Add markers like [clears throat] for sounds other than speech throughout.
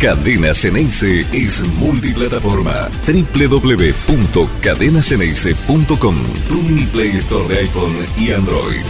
Cadena Ceneice es multiplataforma. www.cadenaceneice.com Tu Play Store de iPhone y Android.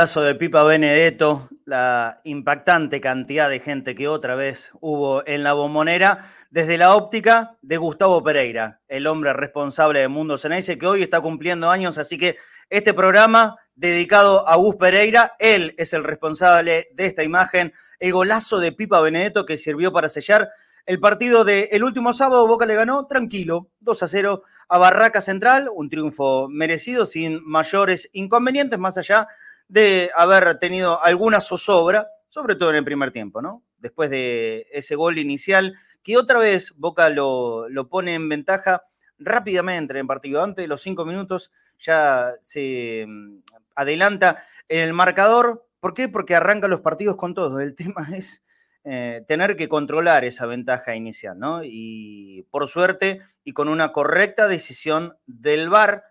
Golazo de Pipa Benedetto, la impactante cantidad de gente que otra vez hubo en la bombonera, desde la óptica de Gustavo Pereira, el hombre responsable de Mundo Ceneice, que hoy está cumpliendo años, así que este programa dedicado a Gus Pereira, él es el responsable de esta imagen, el golazo de Pipa Benedetto que sirvió para sellar el partido del último sábado, Boca le ganó tranquilo, 2 a 0 a Barraca Central, un triunfo merecido sin mayores inconvenientes, más allá de haber tenido alguna zozobra, sobre todo en el primer tiempo, ¿no? Después de ese gol inicial, que otra vez Boca lo, lo pone en ventaja rápidamente en el partido. Antes de los cinco minutos ya se mm, adelanta en el marcador. ¿Por qué? Porque arranca los partidos con todo. El [laughs] tema es eh, tener que controlar esa ventaja inicial, ¿no? Y por suerte y con una correcta decisión del VAR,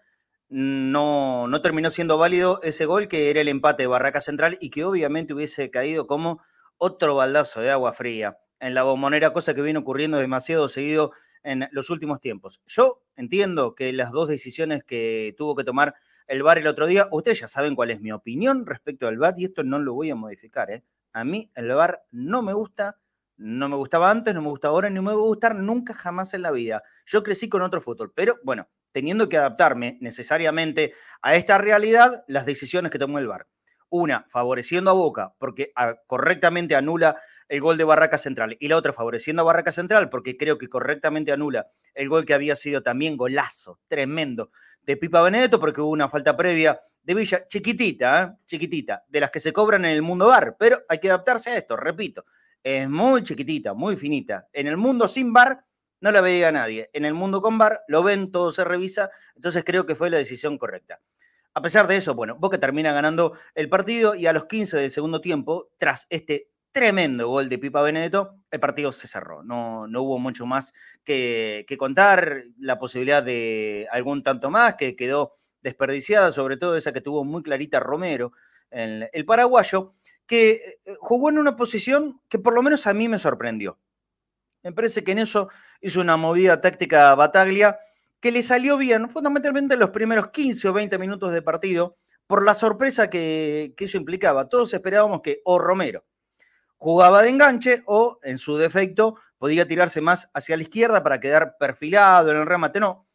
no, no terminó siendo válido ese gol que era el empate de Barraca Central y que obviamente hubiese caído como otro baldazo de agua fría en la bombonera, cosa que viene ocurriendo demasiado seguido en los últimos tiempos. Yo entiendo que las dos decisiones que tuvo que tomar el VAR el otro día, ustedes ya saben cuál es mi opinión respecto al VAR y esto no lo voy a modificar. ¿eh? A mí el VAR no me gusta, no me gustaba antes, no me gusta ahora, ni me va a gustar nunca jamás en la vida. Yo crecí con otro fútbol, pero bueno, teniendo que adaptarme necesariamente a esta realidad, las decisiones que tomó el VAR. Una, favoreciendo a Boca, porque ah, correctamente anula el gol de Barraca Central. Y la otra, favoreciendo a Barraca Central, porque creo que correctamente anula el gol que había sido también golazo, tremendo, de Pipa Benedetto, porque hubo una falta previa de Villa, chiquitita, ¿eh? chiquitita, de las que se cobran en el mundo bar. Pero hay que adaptarse a esto, repito. Es muy chiquitita, muy finita. En el mundo sin bar no la veía nadie. En el mundo con bar lo ven, todo se revisa, entonces creo que fue la decisión correcta. A pesar de eso, bueno, Boca termina ganando el partido y a los 15 del segundo tiempo, tras este tremendo gol de Pipa Benedetto, el partido se cerró. No, no hubo mucho más que, contar, la posibilidad de algún tanto más que quedó desperdiciada, sobre todo esa que tuvo muy clarita Romero, el, el paraguayo, que eh, jugó en una posición que por lo menos a mí me sorprendió. Me parece que en eso hizo una movida táctica Bataglia que le salió bien, fundamentalmente en los primeros 15 o 20 minutos de partido, por la sorpresa que, eso implicaba. Todos esperábamos que o Romero jugaba de enganche o, en su defecto, podía tirarse más hacia la izquierda para quedar perfilado en el remate. No,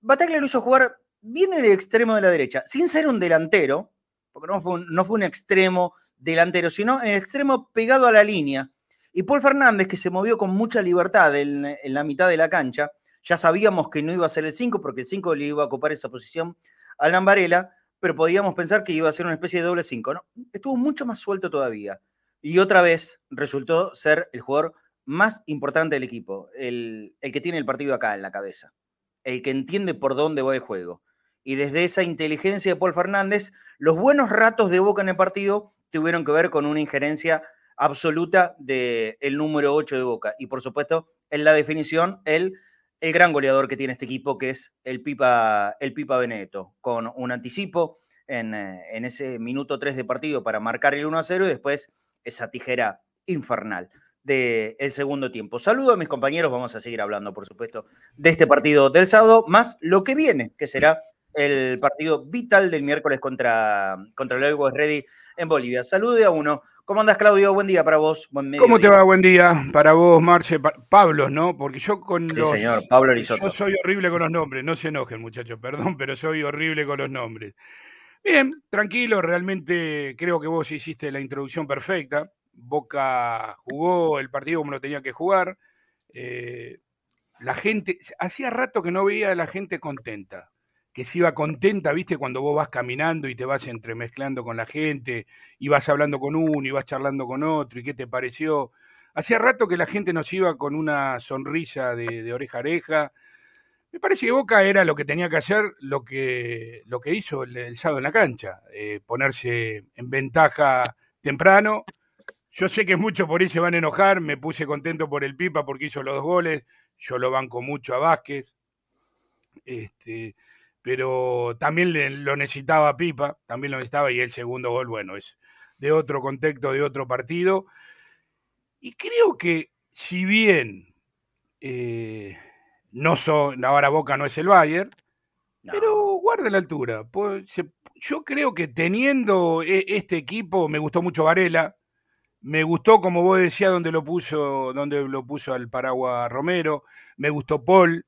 Bataglia lo hizo jugar bien en el extremo de la derecha, sin ser un delantero, porque no fue no fue un extremo delantero, sino en el extremo pegado a la línea Y Paul Fernández, que se movió con mucha libertad en, la mitad de la cancha, ya sabíamos que no iba a ser el 5 porque el 5 le iba a ocupar esa posición a Lambarela, pero podíamos pensar que iba a ser una especie de doble 5. ¿no? Estuvo mucho más suelto todavía. Y otra vez resultó ser el jugador más importante del equipo, el, el que tiene el partido acá en la cabeza, el que entiende por dónde va el juego y desde esa inteligencia de Paul Fernández, los buenos ratos de Boca en el partido tuvieron que ver con una injerencia absoluta del el número 8 de Boca. Y por supuesto, en la definición, el, el gran goleador que tiene este equipo, que es el Pipa, el Pipa Benedetto, con un anticipo en, eh, en ese minuto 3 de partido para marcar el 1 a 0 y después esa tijera infernal del el segundo tiempo. Saludo a mis compañeros, vamos a seguir hablando, por supuesto, de este partido del sábado, más lo que viene, que será el partido vital del miércoles contra, contra el Always Ready en Bolivia. Salude a uno. ¿Cómo andas, Claudio? Buen día para vos. ¿Cómo te va? Buen día para vos, Marce. Pablo, ¿no? Porque yo con sí, señor, Pablo Arizotto. Yo soy horrible con los nombres. No se enojen, muchachos, perdón, pero soy horrible con los nombres. Bien, tranquilo, realmente creo que vos hiciste la introducción perfecta. Boca jugó el partido como lo tenía que jugar. Eh, la gente, hacía rato que no veía a la gente contenta que se iba contenta, viste, cuando vos vas caminando y te vas entremezclando con la gente, y vas hablando con uno y vas charlando con otro, y qué te pareció. Hacía rato que la gente nos iba con una sonrisa de, oreja a oreja. Me parece que Boca era lo que tenía que hacer, lo que, lo que hizo el, sábado en la cancha, eh, ponerse en ventaja temprano. Yo sé que muchos por ahí se van a enojar, me puse contento por el Pipa porque hizo los dos goles, yo lo banco mucho a Vázquez. Este, pero también lo necesitaba Pipa, también lo necesitaba y el segundo gol, bueno, es de otro contexto, de otro partido. Y creo que si bien eh, no son, ahora Boca no es el Bayern, pero guarda la altura. Pues, yo creo que teniendo e, este equipo, me gustó mucho Varela, me gustó, como vos decías, donde lo puso, donde lo puso al Paraguas Romero, me gustó Paul,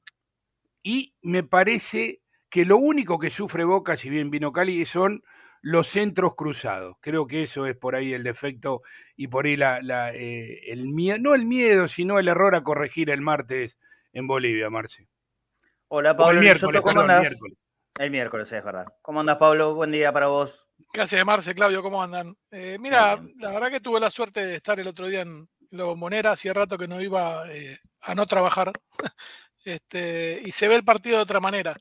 y me parece que lo único que sufre Boca, si bien vino Cali, son los centros cruzados. Creo que eso es por ahí el defecto y por ahí la, eh, el miedo, no el miedo, sino el error a corregir el martes en Bolivia, Marce. Hola, Pablo. el miércoles, ¿cómo andás? El miércoles. es verdad. ¿Cómo andas, Pablo? Buen día para vos. Gracias, Marce, Claudio, ¿cómo andan? Eh, mira, la verdad que tuve la suerte de estar el otro día en La Bombonera, hacía rato que no iba eh, a no trabajar, [laughs] este, y se ve el partido de otra manera.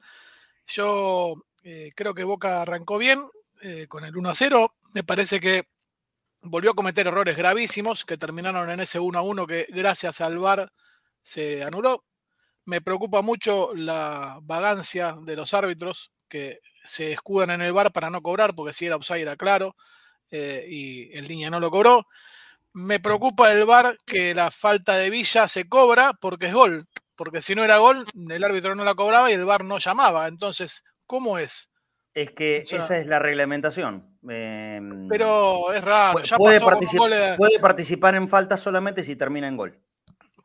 Yo eh, creo que Boca arrancó bien eh, con el 1 a 0. Me parece que volvió a cometer errores gravísimos que terminaron en ese 1 a 1 que gracias al VAR se anuló. Me preocupa mucho la vagancia de los árbitros que se escudan en el VAR para no cobrar, porque si era offside era claro eh, y el línea no lo cobró. Me preocupa el VAR que la falta de Villa se cobra porque es gol porque si no era gol, el árbitro no la cobraba y el VAR no llamaba. Entonces, ¿cómo es? Es que esa es la reglamentación. Em, pero es raro. puede, puede, participar en falta solamente si termina en gol.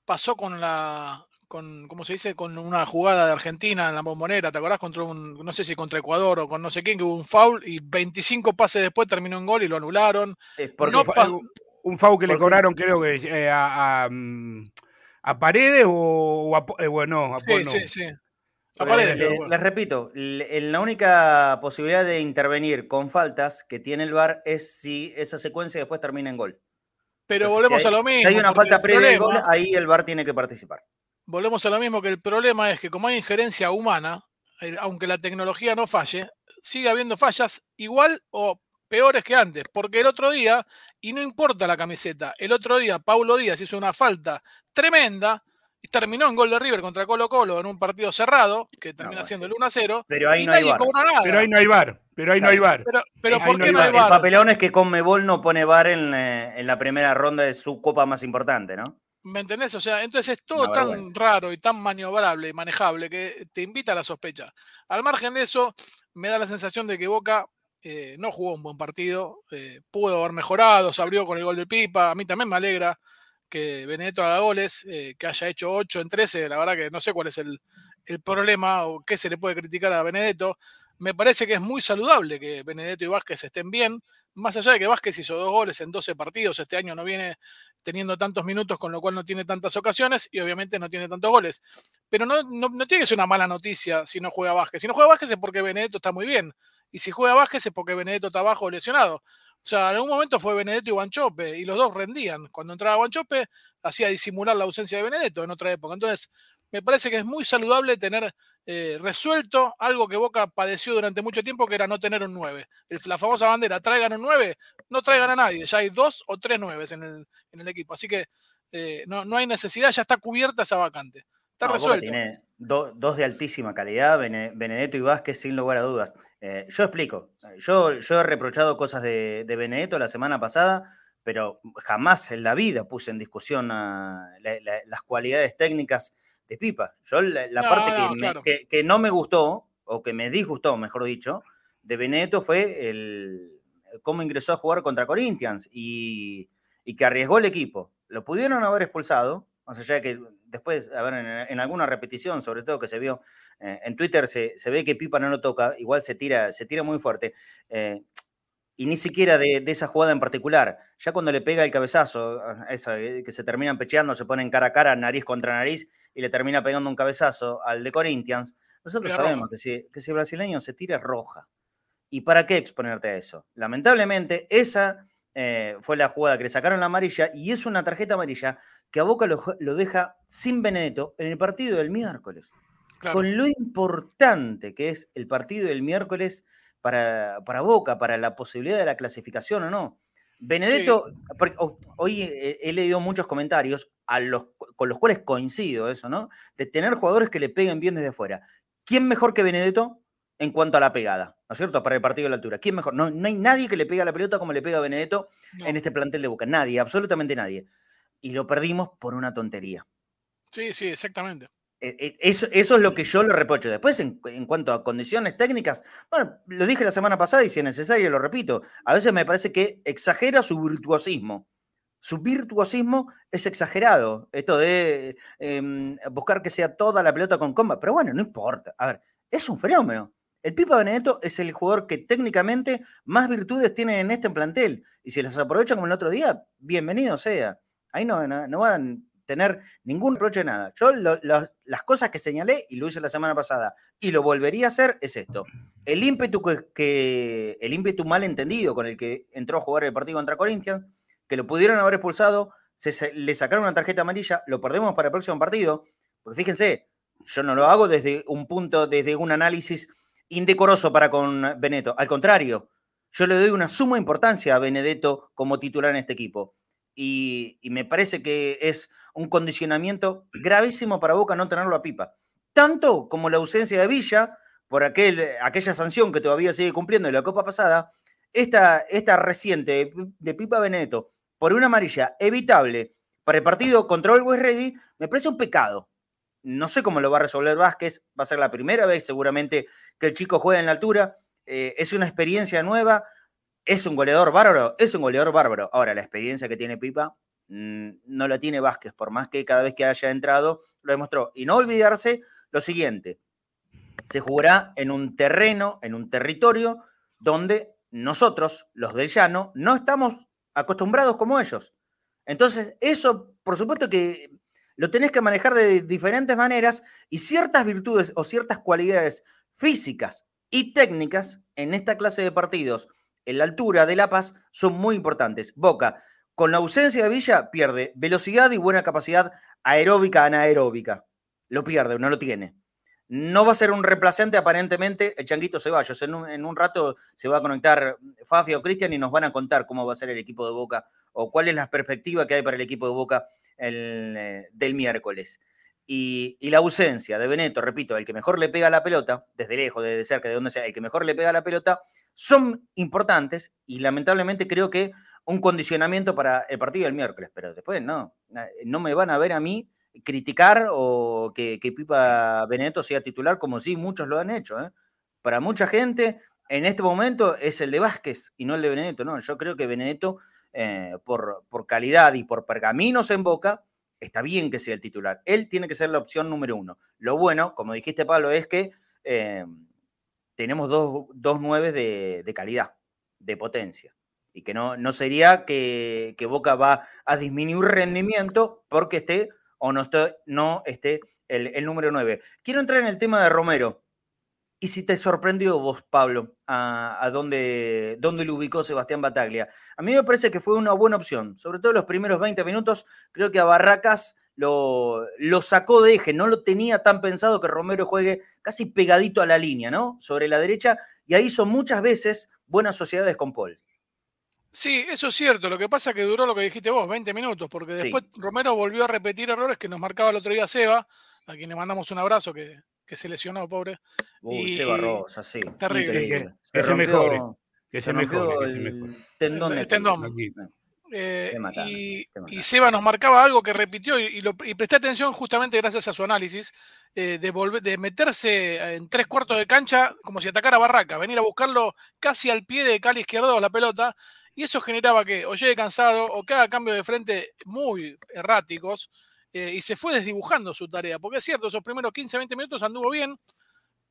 Pasó con la, con, ¿cómo se dice? Con una jugada de Argentina en la bombonera, ¿te acordás? Contra un, no sé si contra Ecuador o con no sé quién, que hubo un foul y 25 pases después terminó en gol y lo anularon. Es porque un foul que le cobraron, creo que eh, a, mm, ¿A Paredes o, a, eh, bueno, a sí, sí, sí, A Paredes. les repito, la única posibilidad de intervenir con faltas que tiene el VAR es si esa secuencia después termina en gol. Pero volvemos a lo mismo. Si hay una falta previa del gol, ahí el VAR tiene que participar. Volvemos a lo mismo que el problema es que como hay injerencia humana, eh, aunque la tecnología no falle, sigue habiendo fallas igual o peores que antes, porque el otro día, y no importa la camiseta, el otro día Paulo Díaz hizo una falta tremenda y terminó en gol de River contra Colo Colo en un partido cerrado, que termina siendo el 1 a 0. Pero ahí no hay bar. Pero ahí no hay bar. Pero ahí no hay bar. Pero, ¿por qué no hay bar? El papelón es que Conmebol no pone bar en, eh, en la primera ronda de su copa más importante, ¿no? ¿Me entendés? O sea, entonces es todo tan raro y tan maniobrable y manejable que te invita a la sospecha. Al margen de eso, me da la sensación de que Boca eh, no jugó un buen partido, eh, pudo haber mejorado, se abrió con el gol de Pipa, a mí también me alegra que Benedetto haga goles, eh, que haya hecho 8 en 13, la verdad que no sé cuál es el, problema o qué se le puede criticar a Benedetto. me parece que es muy saludable que Benedetto y Vázquez estén bien, más allá de que Vázquez hizo dos goles en 12 partidos, este año no viene teniendo tantos minutos, con lo cual no tiene tantas ocasiones y obviamente no tiene tantos goles. Pero no, no, tiene que ser una mala noticia si no juega Vázquez. Si no juega Vázquez es porque Benedetto está muy bien. Y si juega Vázquez es porque Benedetto está bajo lesionado. O sea, en algún momento fue Benedetto y Guanchope y los dos rendían. Cuando entraba Guanchope hacía disimular la ausencia de Benedetto en otra época. Entonces, me parece que es muy saludable tener eh, resuelto algo que Boca padeció durante mucho tiempo, que era no tener un 9. la famosa bandera, traigan un 9, no traigan a nadie, ya hay dos o tres 9 en el, en el equipo. Así que eh, no, no, hay necesidad, ya está cubierta esa vacante. Está resuelto. Tiene dos de altísima calidad, Benedetto y Vázquez, sin lugar a dudas. Eh, yo explico, yo, yo he reprochado cosas de, de Benedetto la semana pasada pero jamás en la vida puse en discusión las cualidades técnicas de Pipa. Yo la, parte que, no me gustó, o que me disgustó, mejor dicho, de Benedetto fue el cómo ingresó a jugar contra Corinthians y, que arriesgó el equipo. Lo pudieron haber expulsado, más allá de que después, a ver, en, alguna repetición, sobre todo que se vio eh, en Twitter, se, ve que Pipa no lo toca, igual se tira, se tira muy fuerte. Eh, y ni siquiera de, esa jugada en particular. Ya cuando le pega el cabezazo, esa, eh, que se terminan pecheando, se ponen cara a cara, nariz contra nariz, y le termina pegando un cabezazo al de Corinthians, nosotros sabemos que si, que si, el brasileño se tira roja. ¿Y para qué exponerte a eso? Lamentablemente, esa eh, fue la jugada que le sacaron la amarilla y es una tarjeta amarilla que a Boca lo, deja sin Benedetto en el partido del miércoles. Con lo importante que es el partido del miércoles para, Boca, para la posibilidad de la clasificación o no. Benedetto, hoy he, leído muchos comentarios a los, con los cuales coincido eso, ¿no? De tener jugadores que le peguen bien desde fuera. ¿Quién mejor que Benedetto en cuanto a la pegada? ¿No es cierto? Para el partido de la altura. ¿Quién mejor? No, no hay nadie que le pegue a la pelota como le pega a Benedetto en este plantel de Boca. Nadie, absolutamente nadie. Y lo perdimos por una tontería. Sí, sí, exactamente. E, e, eso, es lo que yo le reprocho. Después, en, cuanto a condiciones técnicas, bueno, lo dije la semana pasada y si es necesario lo repito, a veces me parece que exagera su virtuosismo. Su virtuosismo es exagerado. Esto de em, buscar que sea toda la pelota con comba. Pero bueno, no importa. A ver, es un fenómeno. El Pipa Benedetto es el jugador que técnicamente más virtudes tiene en este plantel. Y si las aprovecha como el otro día, bienvenido sea. Ahí no, no, no van tener ningún reproche de nada. Yo las cosas que señalé, y lo hice la semana pasada, y lo volvería a hacer, es esto. El ímpetu, que, el ímpetu mal entendido con el que entró a jugar el partido contra Corinthians, que lo pudieron haber expulsado, se, le sacaron una tarjeta amarilla, lo perdemos para el próximo partido, porque fíjense, yo no lo hago desde un punto, desde un análisis indecoroso para con Benedetto. Al contrario, yo le doy una suma importancia a Benedetto como titular en este equipo. y me parece que es un condicionamiento gravísimo para Boca no tenerlo a Pipa. Tanto como la ausencia de Villa, por aquel, aquella sanción que todavía sigue cumpliendo en la Copa pasada, esta, reciente de Pipa Beneto por una amarilla evitable para el partido contra Always Ready, me parece un pecado. No sé cómo lo va a resolver Vázquez, va a ser la primera vez seguramente que el chico juega en la altura, eh, es una experiencia nueva, es un goleador bárbaro, es un goleador bárbaro. Ahora, la experiencia que tiene Pipa Mm, no la tiene Vázquez, por más que cada vez que haya entrado lo demostró. Y no olvidarse lo siguiente, se jugará en un terreno, en un territorio donde nosotros, los del llano, no estamos acostumbrados como ellos. Entonces, eso, por supuesto que lo tenés que manejar de diferentes maneras y ciertas virtudes o ciertas cualidades físicas y técnicas en esta clase de partidos en la altura de La Paz son muy importantes. Boca con la ausencia de Villa, pierde velocidad y buena capacidad aeróbica, anaeróbica. Lo pierde, no lo tiene. No va a ser un reemplazante, aparentemente, el Changuito Ceballos. En un, en un rato se va a conectar Fafi o Cristian y nos van a contar cómo va a ser el equipo de Boca o cuál es la perspectiva que hay para el equipo de Boca el, eh, del miércoles. Y, la ausencia de Beneto, repito, el que mejor le pega la pelota, desde lejos, desde cerca, de donde sea, el que mejor le pega la pelota, son importantes y lamentablemente creo que un condicionamiento para el partido del miércoles, pero después no, no me van a ver a mí criticar o que, Pipa Benedetto sea titular como sí muchos lo han hecho. ¿eh? Para mucha gente en este momento es el de Vázquez y no el de Benedetto, no, yo creo que Benedetto eh, por, por calidad y por pergaminos en boca, está bien que sea el titular. Él tiene que ser la opción número uno. Lo bueno, como dijiste Pablo, es que eh, tenemos dos, dos nueve de, de calidad, de potencia y que no, no sería que, que, Boca va a disminuir rendimiento porque esté o no esté, no esté el, el, número 9. Quiero entrar en el tema de Romero. Y si te sorprendió vos, Pablo, a, a dónde, dónde lo ubicó Sebastián Bataglia. A mí me parece que fue una buena opción, sobre todo los primeros 20 minutos. Creo que a Barracas lo, lo, sacó de eje, no lo tenía tan pensado que Romero juegue casi pegadito a la línea, ¿no? Sobre la derecha, y ahí hizo muchas veces buenas sociedades con Paul. Sí, eso es cierto. Lo que pasa es que duró lo que dijiste vos, 20 minutos, porque después sí. Romero volvió a repetir errores que nos marcaba el otro día Seba, a quien le mandamos un abrazo, que, que se lesionó, pobre. Uy, y, Seba Rosa, sí. Terrible. Que, se, que se mejore. Que se, se mejore. El, que se mejore. tendón. El, el tendón. Eh, y, y, Seba nos marcaba algo que repitió y, y, lo, y, presté atención justamente gracias a su análisis eh, de, volver, de meterse en tres cuartos de cancha como si atacara Barraca, venir a buscarlo casi al pie de Cali izquierdo la pelota y eso generaba que o llegue cansado o que haga cambio de frente muy erráticos eh, y se fue desdibujando su tarea, porque es cierto, esos primeros 15, 20 minutos anduvo bien,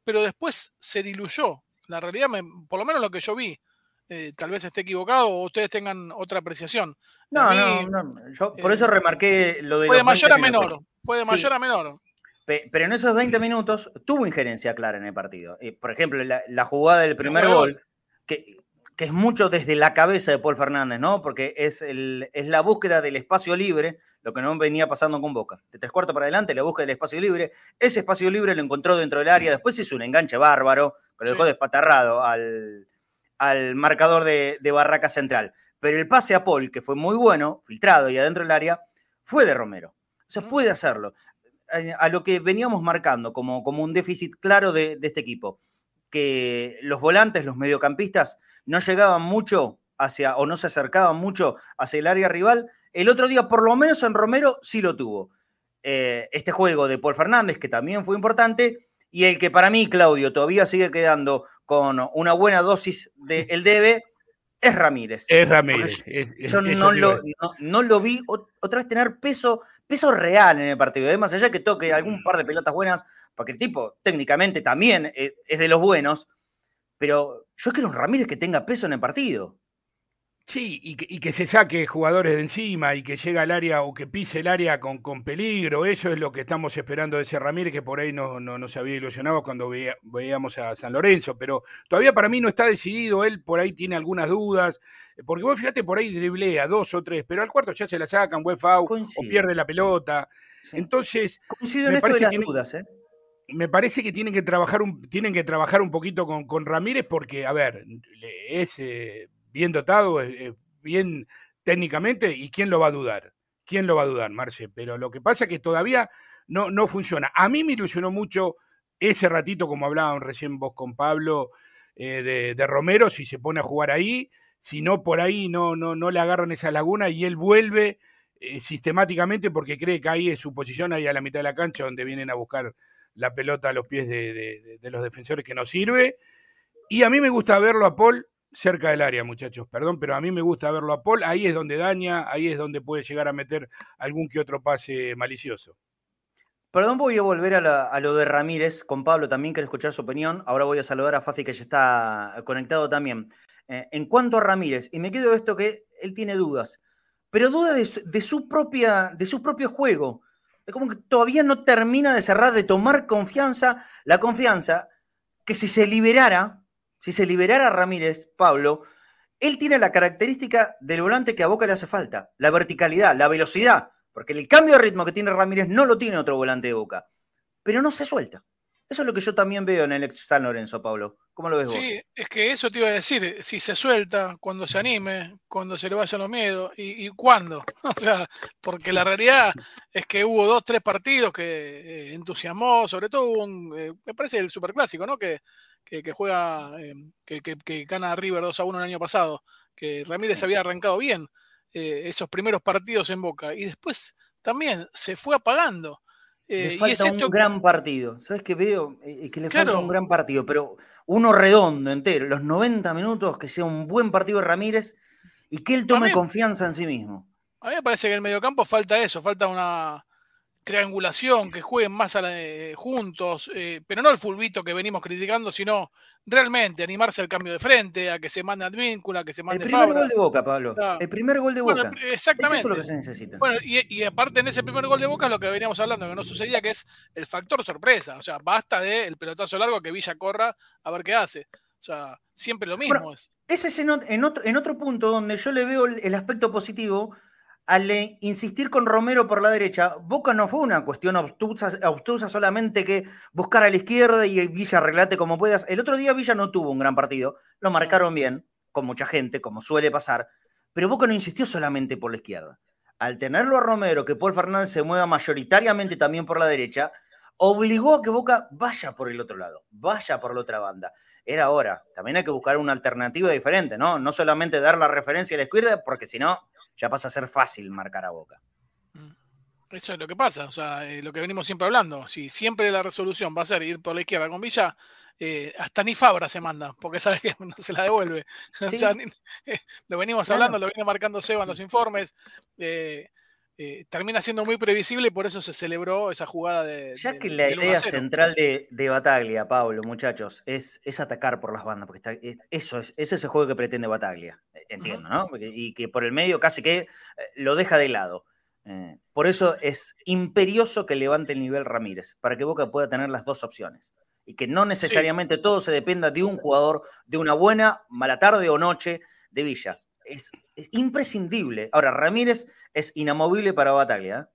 pero después se diluyó. La realidad, me, por lo menos lo que yo vi, eh, tal vez esté equivocado o ustedes tengan otra apreciación. No, mí, no, no, yo por eh, eso remarqué lo de... Fue de mayor a menor, fue de mayor sí. a menor. Pero en esos 20 minutos tuvo injerencia clara en el partido. Por ejemplo, la, la jugada del primer gol, que que es mucho desde la cabeza de Paul Fernández, ¿no? Porque es, el, es la búsqueda del espacio libre, lo que no venía pasando con Boca. De tres cuartos para adelante, la búsqueda del espacio libre. Ese espacio libre lo encontró dentro del área. Después hizo un enganche bárbaro, que lo dejó sí. despatarrado al, al marcador de, de, Barraca Central. Pero el pase a Paul, que fue muy bueno, filtrado y adentro del área, fue de Romero. O sea, puede hacerlo. A lo que veníamos marcando como, como un déficit claro de, de este equipo, que los volantes, los mediocampistas, no llegaban mucho hacia, o no se acercaban mucho hacia el área rival. El otro día, por lo menos en Romero, sí lo tuvo. Eh, este juego de Paul Fernández, que también fue importante, y el que para mí, Claudio, todavía sigue quedando con una buena dosis del de debe, es Ramírez. Es Ramírez. Es, yo es, no, lo, no, no, lo, vi otra vez tener peso, peso real en el partido. ¿eh? Más allá que toque algún par de pelotas buenas, porque el tipo técnicamente también es, es de los buenos, pero yo quiero un Ramírez que tenga peso en el partido. Sí, y que, y que, se saque jugadores de encima y que llegue al área o que pise el área con, con peligro. Eso es lo que estamos esperando de ese Ramírez, que por ahí no, no, no se había ilusionado cuando veía, veíamos a San Lorenzo. Pero todavía para mí no está decidido. Él por ahí tiene algunas dudas. Porque vos fíjate, por ahí driblea dos o tres, pero al cuarto ya se la sacan, buen foul, o pierde la pelota. Sí. Entonces. Coincido en esto de las tiene, dudas, ¿eh? Me parece que tienen que trabajar un, tienen que trabajar un poquito con, con Ramírez porque, a ver, es eh, bien dotado, es, bien técnicamente, y quién lo va a dudar. ¿Quién lo va a dudar, Marce? Pero lo que pasa es que todavía no, no funciona. A mí me ilusionó mucho ese ratito, como hablaban recién vos con Pablo, eh, de, de, Romero, si se pone a jugar ahí, si no por ahí no, no, no le agarran esa laguna y él vuelve eh, sistemáticamente porque cree que ahí es su posición, ahí a la mitad de la cancha donde vienen a buscar la pelota a los pies de, los defensores que nos sirve. Y a mí me gusta verlo a Paul cerca del área, muchachos, perdón, pero a mí me gusta verlo a Paul. Ahí es donde daña, ahí es donde puede llegar a meter algún que otro pase malicioso. Perdón, voy a volver a, lo de Ramírez. Con Pablo también quiero escuchar su opinión. Ahora voy a saludar a Fafi que ya está conectado también. Eh, en cuanto a Ramírez, y me quedo esto que él tiene dudas, pero dudas de, su propia, de su propio juego. Es como que todavía no termina de cerrar, de tomar confianza, la confianza que si se liberara, si se liberara Ramírez, Pablo, él tiene la característica del volante que a Boca le hace falta, la verticalidad, la velocidad, porque el cambio de ritmo que tiene Ramírez no lo tiene otro volante de Boca, pero no se suelta. Eso es lo que yo también veo en el ex San Lorenzo, Pablo. ¿Cómo lo ves sí, vos? Sí, es que eso te iba a decir, si se suelta, cuando se anime, cuando se le vayan los miedos, y, y cuándo. [laughs] O sea, porque la realidad es que hubo dos, tres partidos que eh, entusiasmó, sobre todo hubo un, eh, me parece el superclásico, ¿no? Que, que, que juega, eh, que, que, gana River 2 a 1 el año pasado, que Ramírez había arrancado bien eh, esos primeros partidos en Boca, y después también se fue apagando. Le falta y es esto... un gran partido. ¿Sabes qué veo? Es que le claro. falta un gran partido, pero uno redondo entero, los 90 minutos, que sea un buen partido de Ramírez y que él tome mí, confianza en sí mismo. A mí me parece que en el mediocampo falta eso, falta una. Triangulación, que jueguen más eh, juntos, eh, pero no el fulbito que venimos criticando, sino realmente animarse al cambio de frente, a que se mande Advíncula, a que se mande El primer Fabra. gol de Boca, Pablo. el primer gol de Bueno, Boca. exactamente. Es eso lo que se necesita. Bueno, y, y aparte en ese primer gol de Boca es lo que veníamos hablando, que no sucedía, que es el factor sorpresa. O sea, basta de el pelotazo largo que Villa corra a ver qué hace. O sea, siempre lo mismo Bueno, es. Ese es en, ot- en otro, en otro punto donde yo le veo el, el aspecto positivo al insistir con Romero por la derecha. Boca no fue una cuestión obtusa, obtusa solamente que buscar a la izquierda y Villa arreglate como puedas. El otro día Villa no tuvo un gran partido, lo marcaron bien, con mucha gente, como suele pasar, pero Boca no insistió solamente por la izquierda. Al tenerlo a Romero, que Paul Fernández se mueva mayoritariamente también por la derecha, obligó a que Boca vaya por el otro lado, vaya por la otra banda era hora. También hay que buscar una alternativa diferente, ¿no? No solamente dar la referencia a la izquierda, porque si no, ya pasa a ser fácil marcar a Boca. Mm. Eso es lo que pasa, o sea, eh, lo que venimos siempre hablando. Si siempre la resolución va a ser ir por la izquierda con Villa, eh, hasta ni Fabra se manda, porque sabe que [laughs] no se la devuelve. [laughs] O sea, ni- [laughs] eh, lo venimos Claro. hablando, lo viene marcando Seba en los informes. Eh, termina siendo muy previsible y por eso se celebró esa jugada de. Ya que la del 1 a idea 0. central de, de Bataglia, Pablo, muchachos, es, es atacar por las bandas, porque está- es- eso es, ese es el juego que pretende Bataglia, eh, entiendo, ¿no? Porque- y que por el medio casi que eh, lo deja de lado. Eh, por eso es imperioso que levante el nivel Ramírez, para que Boca pueda tener las dos opciones. Y que no necesariamente todo se dependa de un jugador, de una buena, mala tarde o noche de Villa. Es, es imprescindible. Ahora, Ramírez es inamovible para Bataglia.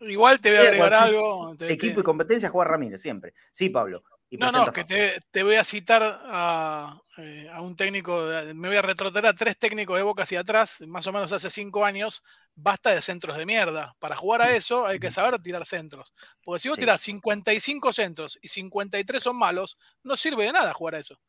¿eh? Igual te voy a agregar algo. te- Equipo te- y competencia juega Ramírez siempre. Sí, Pablo. Y No, no, que te, te voy a citar a, eh, a un técnico, me voy a retrotraer a tres técnicos de Boca hacia atrás, más o menos hace cinco años, basta de centros de mierda. Para jugar a eso hay que saber tirar centros. Porque si vos Sí. tirás 55 centros y 53 son malos, no sirve de nada jugar a eso.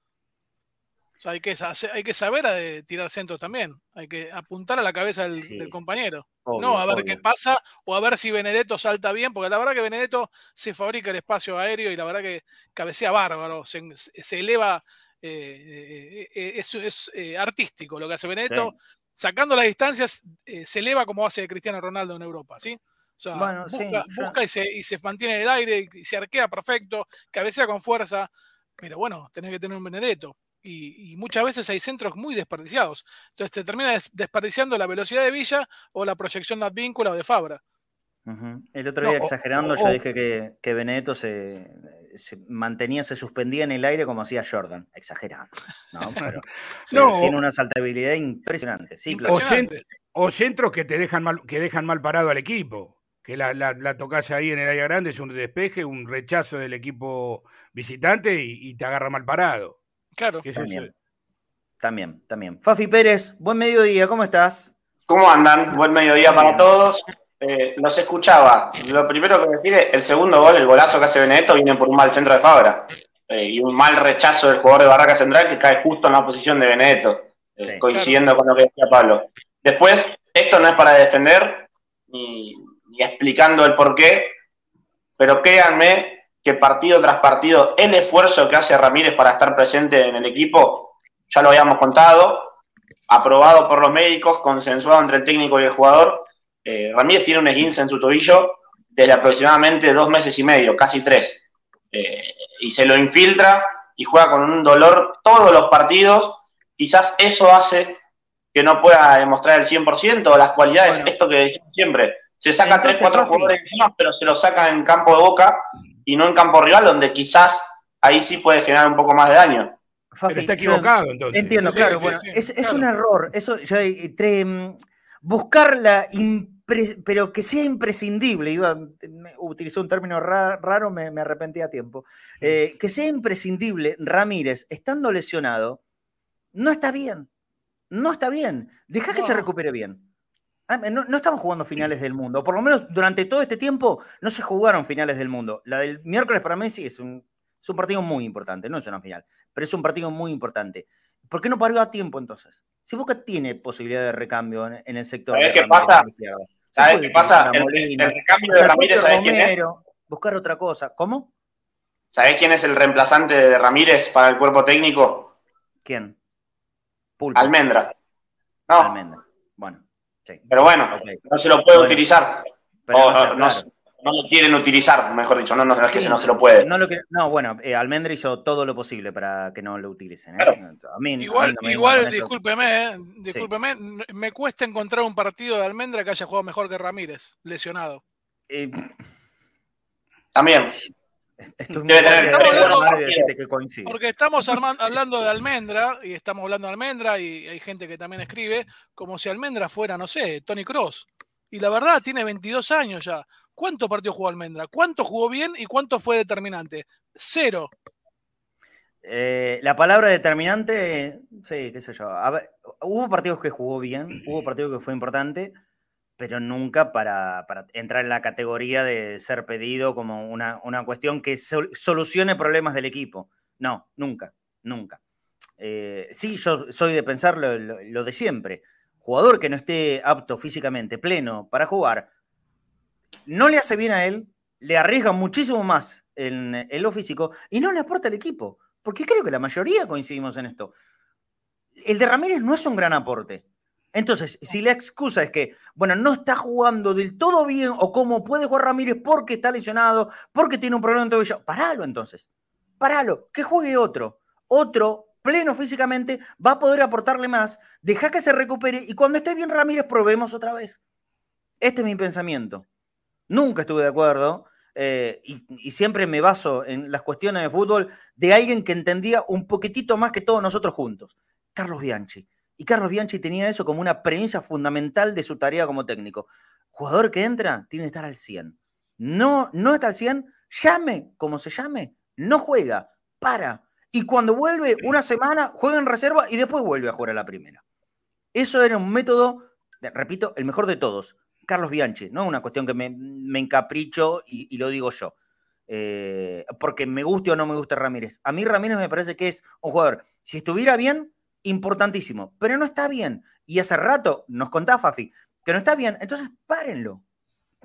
O sea, hay que, sa- hay que saber eh, tirar centros también. Hay que apuntar a la cabeza del, Sí. del compañero. Obvio, no, a ver obvio. qué pasa o a ver si Benedetto salta bien, porque la verdad que Benedetto se fabrica el espacio aéreo y la verdad que cabecea bárbaro, se, se eleva, eh, eh, es, es, eh, artístico lo que hace Benedetto, Sí. sacando las distancias, eh, se eleva como hace Cristiano Ronaldo en Europa, ¿sí? O sea, Bueno, sí, busca, busca y, se, y se mantiene en el aire y se arquea perfecto, cabecea con fuerza, pero bueno, tenés que tener un Benedetto. Y, y muchas veces hay centros muy desperdiciados. Entonces se termina des- desperdiciando la velocidad de Villa o la proyección de Advíncula o de Fabra. El otro día, exagerando, o- yo dije que, que Benedetto se, se mantenía, se suspendía en el aire como hacía Jordan. Exagerando. ¿no? [laughs] Pero, tiene una saltabilidad impresionante. Sí, o, cen- Impresionante. o centros que te dejan mal, que dejan mal parado al equipo. Que la, la, la tocás ahí en el área grande, es un despeje, un rechazo del equipo visitante y, y te agarra mal parado. Claro. También. También, también. Fafi Pérez, buen mediodía, ¿cómo estás? ¿Cómo andan? Buen mediodía para todos. Eh, los escuchaba. Lo primero que decir es, el segundo gol, el golazo que hace Benedetto, viene por un mal centro de Fabra. Eh, y un mal rechazo del jugador de Barraca Central que cae justo en la posición de Benedetto. eh, Sí, coincidiendo con lo que decía Pablo. Después, esto no es para defender ni, ni explicando el por qué, pero créanme que partido tras partido, el esfuerzo que hace Ramírez para estar presente en el equipo, ya lo habíamos contado, aprobado por los médicos, consensuado entre el técnico y el jugador. Eh, Ramírez tiene un esguince en su tobillo desde aproximadamente dos meses y medio, casi tres. Eh, y se lo infiltra y juega con un dolor todos los partidos. Quizás eso hace que no pueda demostrar el 100% o las cualidades, Bueno. esto que decimos siempre. Se saca Entonces, tres, cuatro jugadores encima, pero se lo saca en campo de boca y no en campo rival, donde quizás ahí sí puede generar un poco más de daño. Fafi, Pero está yo equivocado entonces. Entiendo, Sí, claro. sí, bueno, sí, es, es un error. Eso, yo, eh, tre- mm, buscar la pero que sea imprescindible. Iba, utilizó un término ra- raro, me, me arrepentí a tiempo. Eh, que sea imprescindible, Ramírez, estando lesionado, no está bien. No está bien. Deja que se recupere bien. Ah, No, no estamos jugando finales del mundo. Por lo menos durante todo este tiempo no se jugaron finales del mundo. La del miércoles para Messi es un, es un partido muy importante, no es una final, pero es un partido muy importante. ¿Por qué no parió a tiempo entonces? Si Boca tiene posibilidad de recambio en, en el sector. ¿Sabés de qué pasa? ¿Sabes qué pasa? El, el recambio de buscar Ramírez, ¿sabés quién es? Buscar otra cosa. ¿Cómo? ¿Sabés quién es el reemplazante de Ramírez para el cuerpo técnico? ¿Quién? Pulpo. Almendra. No, Almendra. Bueno, sí. pero bueno, no se lo puede Bueno, utilizar. Pero O, no no, claro. sé, no lo quieren utilizar, mejor dicho, no, no, es que no se lo puede. No, no bueno, eh, Almendra hizo todo lo posible para que no lo utilicen. ¿eh? igual, igual discúlpeme, eh, discúlpeme, me cuesta encontrar un partido de Almendra que haya jugado mejor que Ramírez, lesionado. También. Porque estamos [laughs] hablando de Almendra y estamos hablando de Almendra y hay gente que también escribe como si Almendra fuera, no sé, Tony Cross. Y la verdad, tiene 22 años ya. ¿Cuántos partidos jugó Almendra? ¿Cuánto jugó bien y cuánto fue determinante? Cero. Eh, la palabra determinante, sí, qué sé yo. hubo partidos que jugó bien, hubo partidos que fue importante, pero nunca para, entrar en la categoría de ser pedido como una, cuestión que solucione problemas del equipo. No, nunca, nunca. Eh, sí, yo soy de pensar lo, de siempre. Jugador que no esté apto físicamente, pleno, para jugar, no le hace bien a él, le arriesga muchísimo más en, en lo físico y no le aporta al equipo. Porque creo que la mayoría coincidimos en esto. El de Ramírez no es un gran aporte. Entonces, si la excusa es que, bueno, no está jugando del todo bien o cómo puede jugar Ramírez porque está lesionado, porque tiene un problema en tobillo, paralo entonces. Paralo, que juegue otro. Otro, pleno físicamente, va a poder aportarle más, deja que se recupere y cuando esté bien Ramírez probemos otra vez. Este es mi pensamiento. Nunca estuve de acuerdo eh, y, y, siempre me baso en las cuestiones de fútbol de alguien que entendía un poquitito más que todos nosotros juntos, Carlos Bianchi. Y Carlos Bianchi tenía eso como una premisa fundamental de su tarea como técnico. Jugador que entra tiene que estar al 100. No, no está al 100, llame como se llame, no juega, para. Y cuando vuelve una semana, juega en reserva y después vuelve a jugar a la primera. Eso era un método, repito, el mejor de todos. Carlos Bianchi, no es una cuestión que me, encapricho y, lo digo yo. Eh, porque me guste o no me guste Ramírez. A mí Ramírez me parece que es un jugador, si estuviera bien, importantísimo, pero no está bien. Y hace rato nos contaba Fafi que no está bien, entonces párenlo,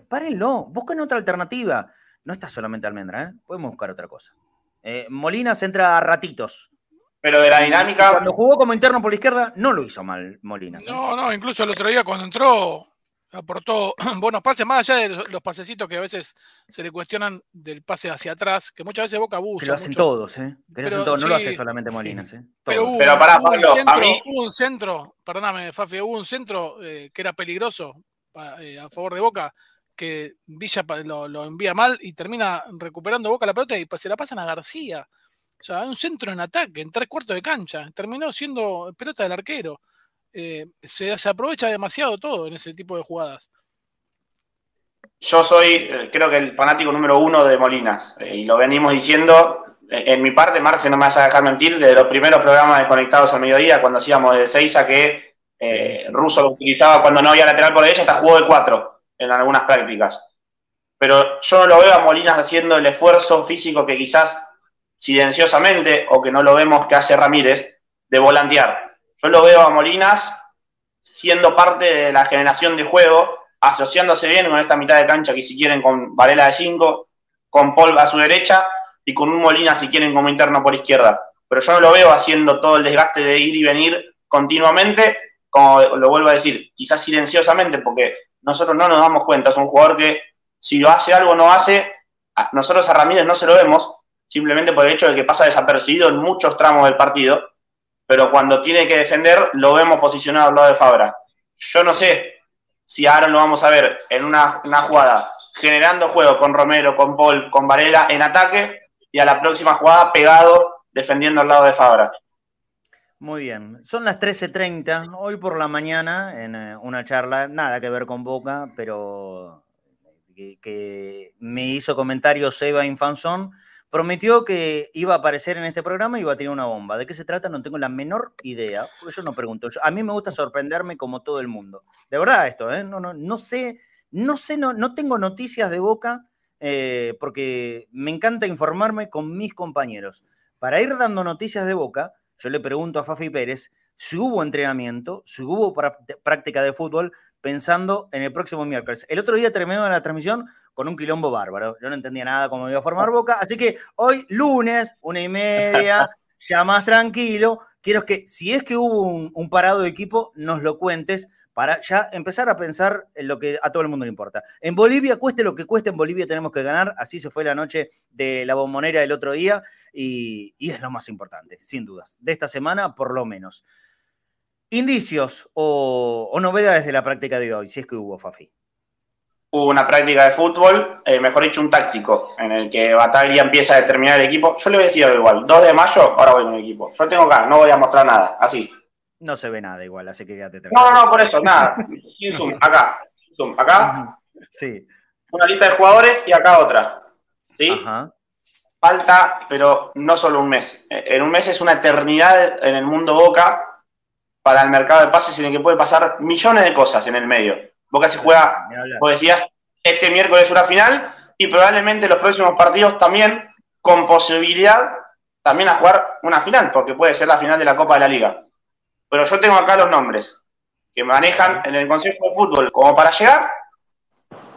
párenlo, busquen otra alternativa. No está solamente Almendra, ¿eh? podemos buscar otra cosa. Eh, Molinas entra a ratitos. Pero de la dinámica. Cuando jugó como interno por la izquierda, no lo hizo mal Molinas. ¿eh? No, no, incluso el otro día cuando entró, aportó [clears throat] buenos pases, más allá de los pasecitos que a veces se le cuestionan del pase hacia atrás, que muchas veces Boca abusa. Que lo hacen todos, ¿eh? Que lo hacen todos, no lo hace solamente Molinas, ¿eh? Pero, hubo, un centro, hubo un centro, perdóname, Fafi, hubo un centro eh, que era peligroso eh, a favor de Boca, que Villa lo, envía mal y termina recuperando Boca la pelota y se la pasan a García. O sea, un centro en ataque, en tres cuartos de cancha. Terminó siendo pelota del arquero. Eh, se, aprovecha demasiado todo en ese tipo de jugadas. Yo soy, eh, creo que el fanático número uno de Molinas, eh, y lo venimos diciendo. En mi parte, Marce, no me vas a dejar mentir, de los primeros programas de Conectados al Mediodía, cuando hacíamos de seis a que Russo lo utilizaba cuando no había lateral por ella, hasta jugó de cuatro en algunas prácticas. Pero yo no lo veo a Molinas haciendo el esfuerzo físico que quizás silenciosamente, o que no lo vemos que hace Ramírez, de volantear yo lo veo a Molinas siendo parte de la generación de juego, asociándose bien con esta mitad de cancha que si quieren con Varela de 5, con Paul a su derecha y con un Molina si quieren como interno por izquierda. Pero yo no lo veo haciendo todo el desgaste de ir y venir continuamente, como lo vuelvo a decir, quizás silenciosamente, porque nosotros no nos damos cuenta. Es un jugador que si lo hace algo no hace, nosotros a Ramírez no se lo vemos, simplemente por el hecho de que pasa desapercibido en muchos tramos del partido pero cuando tiene que defender lo vemos posicionado al lado de Fabra. Yo no sé si ahora lo vamos a ver en una, jugada generando juego con Romero, con Paul, con Varela en ataque y a la próxima jugada pegado defendiendo al lado de Fabra. Muy bien, son las 13.30, hoy por la mañana en eh, una charla, nada que ver con Boca, pero que, que me hizo comentario Seba Infanzón prometió que iba a aparecer en este programa y iba a tener una bomba. ¿De qué se trata? No tengo la menor idea, porque yo no pregunto. a mí me gusta sorprenderme como todo el mundo. De verdad esto, ¿eh? No, no, no sé, no sé, no, no tengo noticias de boca eh, porque me encanta informarme con mis compañeros. Para ir dando noticias de boca, yo le pregunto a Fafi Pérez si hubo entrenamiento, si hubo práctica de fútbol, pensando en el próximo miércoles. El otro día terminó la transmisión con un quilombo bárbaro. Yo no entendía nada cómo iba a formar Boca. Así que hoy, lunes, una y media, [laughs] ya más tranquilo, quiero que si es que hubo un, parado de equipo, nos lo cuentes para ya empezar a pensar en lo que a todo el mundo le importa. En Bolivia, cueste lo que cueste, en Bolivia tenemos que ganar. Así se fue la noche de la bombonera el otro día y, es lo más importante, sin dudas. De esta semana, por lo menos. Indicios o, novedades de la práctica de hoy, si es que hubo, Fafi una práctica de fútbol, eh, mejor dicho, un táctico, en el que Bataglia empieza a determinar el equipo. Yo le voy a decir algo igual, 2 de mayo, ahora voy con el equipo. Yo tengo acá, no voy a mostrar nada, así. No se ve nada igual, así que quédate tranquilo. No, no, por eso, nada. [laughs] Sin zoom, acá. Zoom, acá. Sí. Una lista de jugadores y acá otra. ¿Sí? Ajá. Falta, pero no solo un mes. Eh, en un mes es una eternidad en el mundo Boca para el mercado de pases en el que puede pasar millones de cosas en el medio. Boca se juega, como decías, este miércoles una final y probablemente los próximos partidos también con posibilidad también a jugar una final, porque puede ser la final de la Copa de la Liga. Pero yo tengo acá los nombres que manejan en el Consejo de Fútbol como para llegar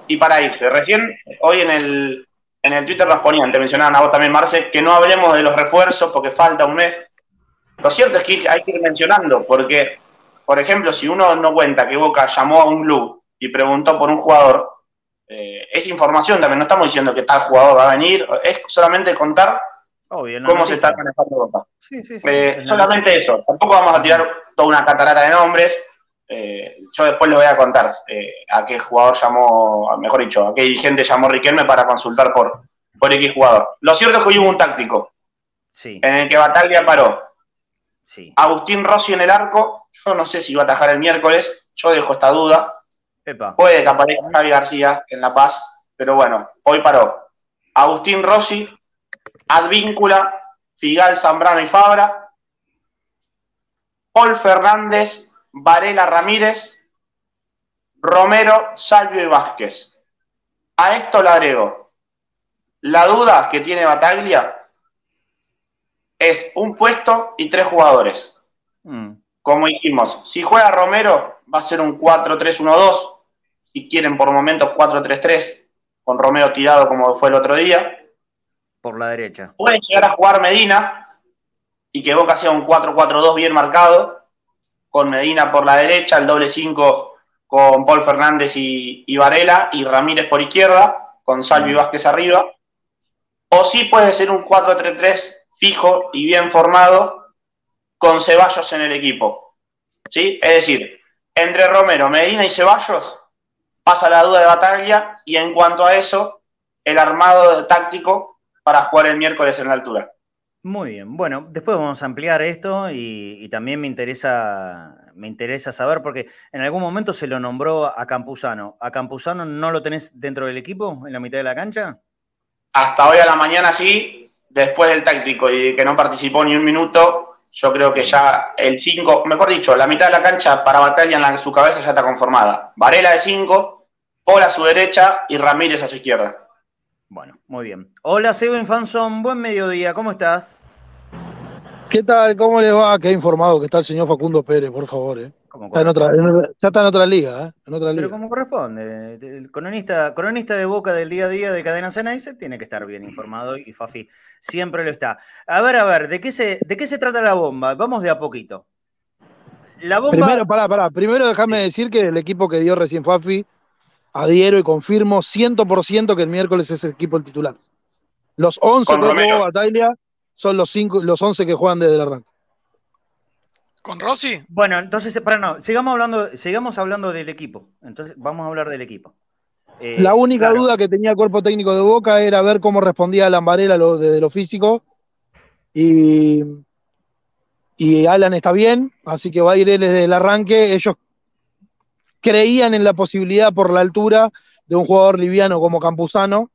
y para irte. Recién, hoy en el, en el Twitter nos ponían, te mencionaban a vos también, Marce, que no hablemos de los refuerzos porque falta un mes. Lo cierto es que hay que ir mencionando, porque, por ejemplo, si uno no cuenta que Boca llamó a un club y preguntó por un jugador, eh, es información también, no estamos diciendo que tal jugador va a venir, es solamente contar cómo se está manejando Boca. Eh, solamente eso, tampoco vamos a tirar toda una catarata de nombres. Eh, yo después le voy a contar a qué jugador llamó, mejor dicho, a qué dirigente llamó Riquelme para consultar por, por X jugador. Lo cierto es que hubo un táctico en el que Bataglia paró. Agustín Rossi en el arco, yo no sé si va a atajar el miércoles, yo dejo esta duda. Puede que aparezca Javi García en La Paz, pero bueno, hoy paró. Agustín Rossi, Advíncula, Figal, Zambrano y Fabra, Paul Fernández, Varela Ramírez, Romero, Salvio y Vázquez. A esto le agrego, la duda que tiene Bataglia es un puesto y tres jugadores. Mm. Como dijimos, si juega Romero va a ser un 4-3-1-2, si quieren por momentos 4-3-3, con Romero tirado como fue el otro día. Por la derecha. Puede llegar a jugar Medina y que Boca sea un 4-4-2 bien marcado, con Medina por la derecha, el doble 5 con Paul Fernández y, Varela, y Ramírez por izquierda, con Salvi y mm. Vázquez arriba. O sí puede ser un 4-3-3 fijo y bien formado, con Ceballos en el equipo. ¿Sí? Es decir, entre Romero, Medina y Ceballos pasa la duda de Bataglia y en cuanto a eso, el armado táctico para jugar el miércoles en la altura. Muy bien, bueno, después vamos a ampliar esto y, también me interesa, me interesa saber, porque en algún momento se lo nombró a Campuzano. ¿A Campuzano no lo tenés dentro del equipo, en la mitad de la cancha? Hasta hoy a la mañana sí, después del táctico y que no participó ni un minuto, yo creo que ya el 5, mejor dicho, la mitad de la cancha para Batalla en la, su cabeza ya está conformada. Varela de 5, Paul a su derecha y Ramírez a su izquierda. Bueno, muy bien. Hola, Seben Fanson, buen mediodía, ¿cómo estás? ¿Qué tal? ¿Cómo le va? Qué informado que está el señor Facundo Pérez, por favor. ¿eh? Está en otra, ya está en otra liga, ¿eh? En otra Pero como corresponde, el cronista, cronista de boca del día a día de Cadena se tiene que estar bien informado y Fafi siempre lo está. A ver, a ver, ¿de qué se, de qué se trata la bomba? Vamos de a poquito. La bomba... Primero, pará, pará. Primero déjame decir que el equipo que dio recién Fafi adhiero y confirmo 100% que el miércoles es el equipo el titular. Los 11 que jugó Bataglia son los, cinco, los 11 que juegan desde el arranque. ¿Con Rossi? Bueno, entonces, para no, sigamos hablando, sigamos hablando del equipo. Entonces, vamos a hablar del equipo. Eh, la única duda que tenía el cuerpo técnico de Boca era ver cómo respondía Lambarela lo, desde lo físico. Y, y Alan está bien, así que va a ir él desde el arranque. Ellos creían en la posibilidad por la altura de un jugador liviano como Campuzano,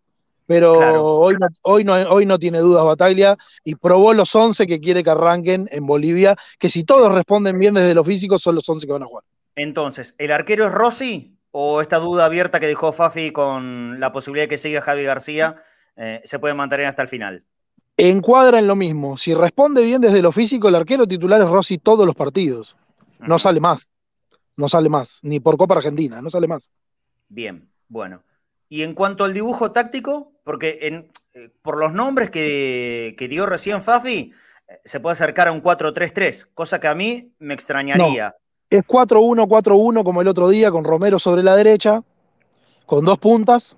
pero hoy, no, hoy, no, hoy no tiene dudas Bataglia y probó los 11 que quiere que arranquen en Bolivia, que si todos responden bien desde lo físico son los 11 que van a jugar. Entonces, ¿el arquero es Rossi o esta duda abierta que dejó Fafi con la posibilidad de que siga Javi García eh, se puede mantener hasta el final? Encuadra en lo mismo. Si responde bien desde lo físico, el arquero titular es Rossi todos los partidos. No sale más no sale más, ni por Copa Argentina, no sale más. Bien, bueno. Y en cuanto al dibujo táctico, porque en, eh, por los nombres que, dio recién Fafi, eh, se puede acercar a un 4-3-3, cosa que a mí me extrañaría. Es 4-1-4-1 como el otro día, con Romero sobre la derecha, con dos puntas,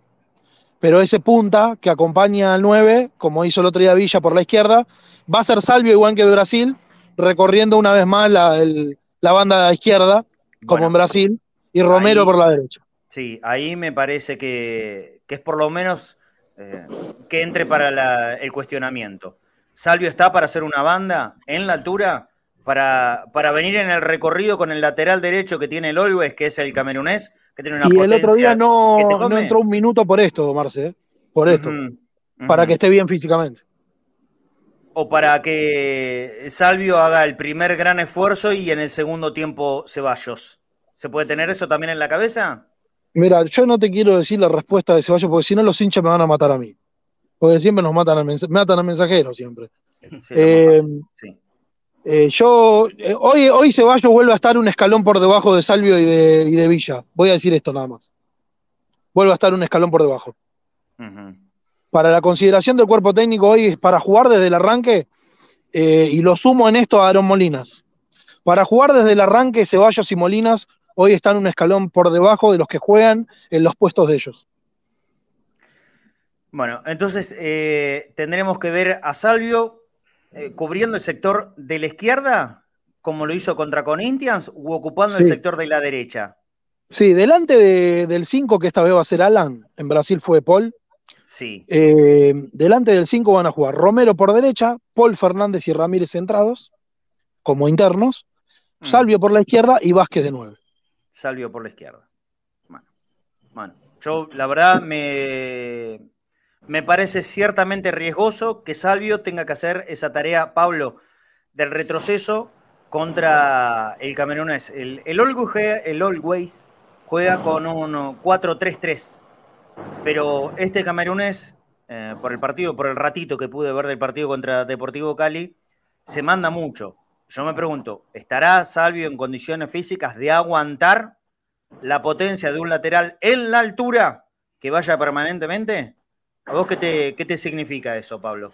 pero ese punta que acompaña al 9, como hizo el otro día Villa por la izquierda, va a ser Salvio igual que Brasil, recorriendo una vez más la, el, la banda izquierda, como Bueno, en Brasil, y Romero ahí- por la derecha. Sí, ahí me parece que, que es por lo menos eh, que entre para la- el cuestionamiento. Salvio está para hacer una banda en la altura, para, para venir en el recorrido con el lateral derecho que tiene el Always, que es el camerunés, que tiene una Y el otro día no, no entró un minuto por esto, Marce, ¿eh? por esto, para que esté bien físicamente. O para que Salvio haga el primer gran esfuerzo y en el segundo tiempo Ceballos. ¿Se puede tener eso también en la cabeza? Mira, yo no te quiero decir la respuesta de Ceballos, porque si no los hinchas me van a matar a mí. Porque siempre nos matan al, mens- matan al mensajero, siempre. Sí, Eh, sí. Eh, yo, eh, hoy, hoy Ceballos vuelve a estar un escalón por debajo de Salvio y de, y de Villa. Voy a decir esto nada más. Vuelve a estar un escalón por debajo. Para la consideración del cuerpo técnico hoy es para jugar desde el arranque, y lo sumo en esto a Aaron Molinas. Para jugar desde el arranque, Ceballos y Molinas hoy están un escalón por debajo de los que juegan en los puestos de ellos. Bueno, entonces eh, tendremos que ver a Salvio eh, cubriendo el sector de la izquierda, como lo hizo contra Corinthians, u ocupando el sector de la derecha. Sí, delante de- del 5, que esta vez va a ser Alan, en Brasil fue Paul. Sí. Eh, delante del 5 van a jugar Romero por derecha, Paul Fernández y Ramírez centrados, como internos, Mm. Salvio por la izquierda y Vázquez de 9. Salvio por la izquierda. Bueno, bueno, yo la verdad me, me parece ciertamente riesgoso que Salvio tenga que hacer esa tarea, Pablo, del retroceso contra el camerunés. El, el, el Always juega con un 4-3-3, pero este camerunés, eh, por el partido, por el ratito que pude ver del partido contra Deportivo Cali, se manda mucho. Yo me pregunto, ¿estará Salvio en condiciones físicas de aguantar la potencia de un lateral en la altura que vaya permanentemente? ¿A vos qué te, qué te significa eso, Pablo?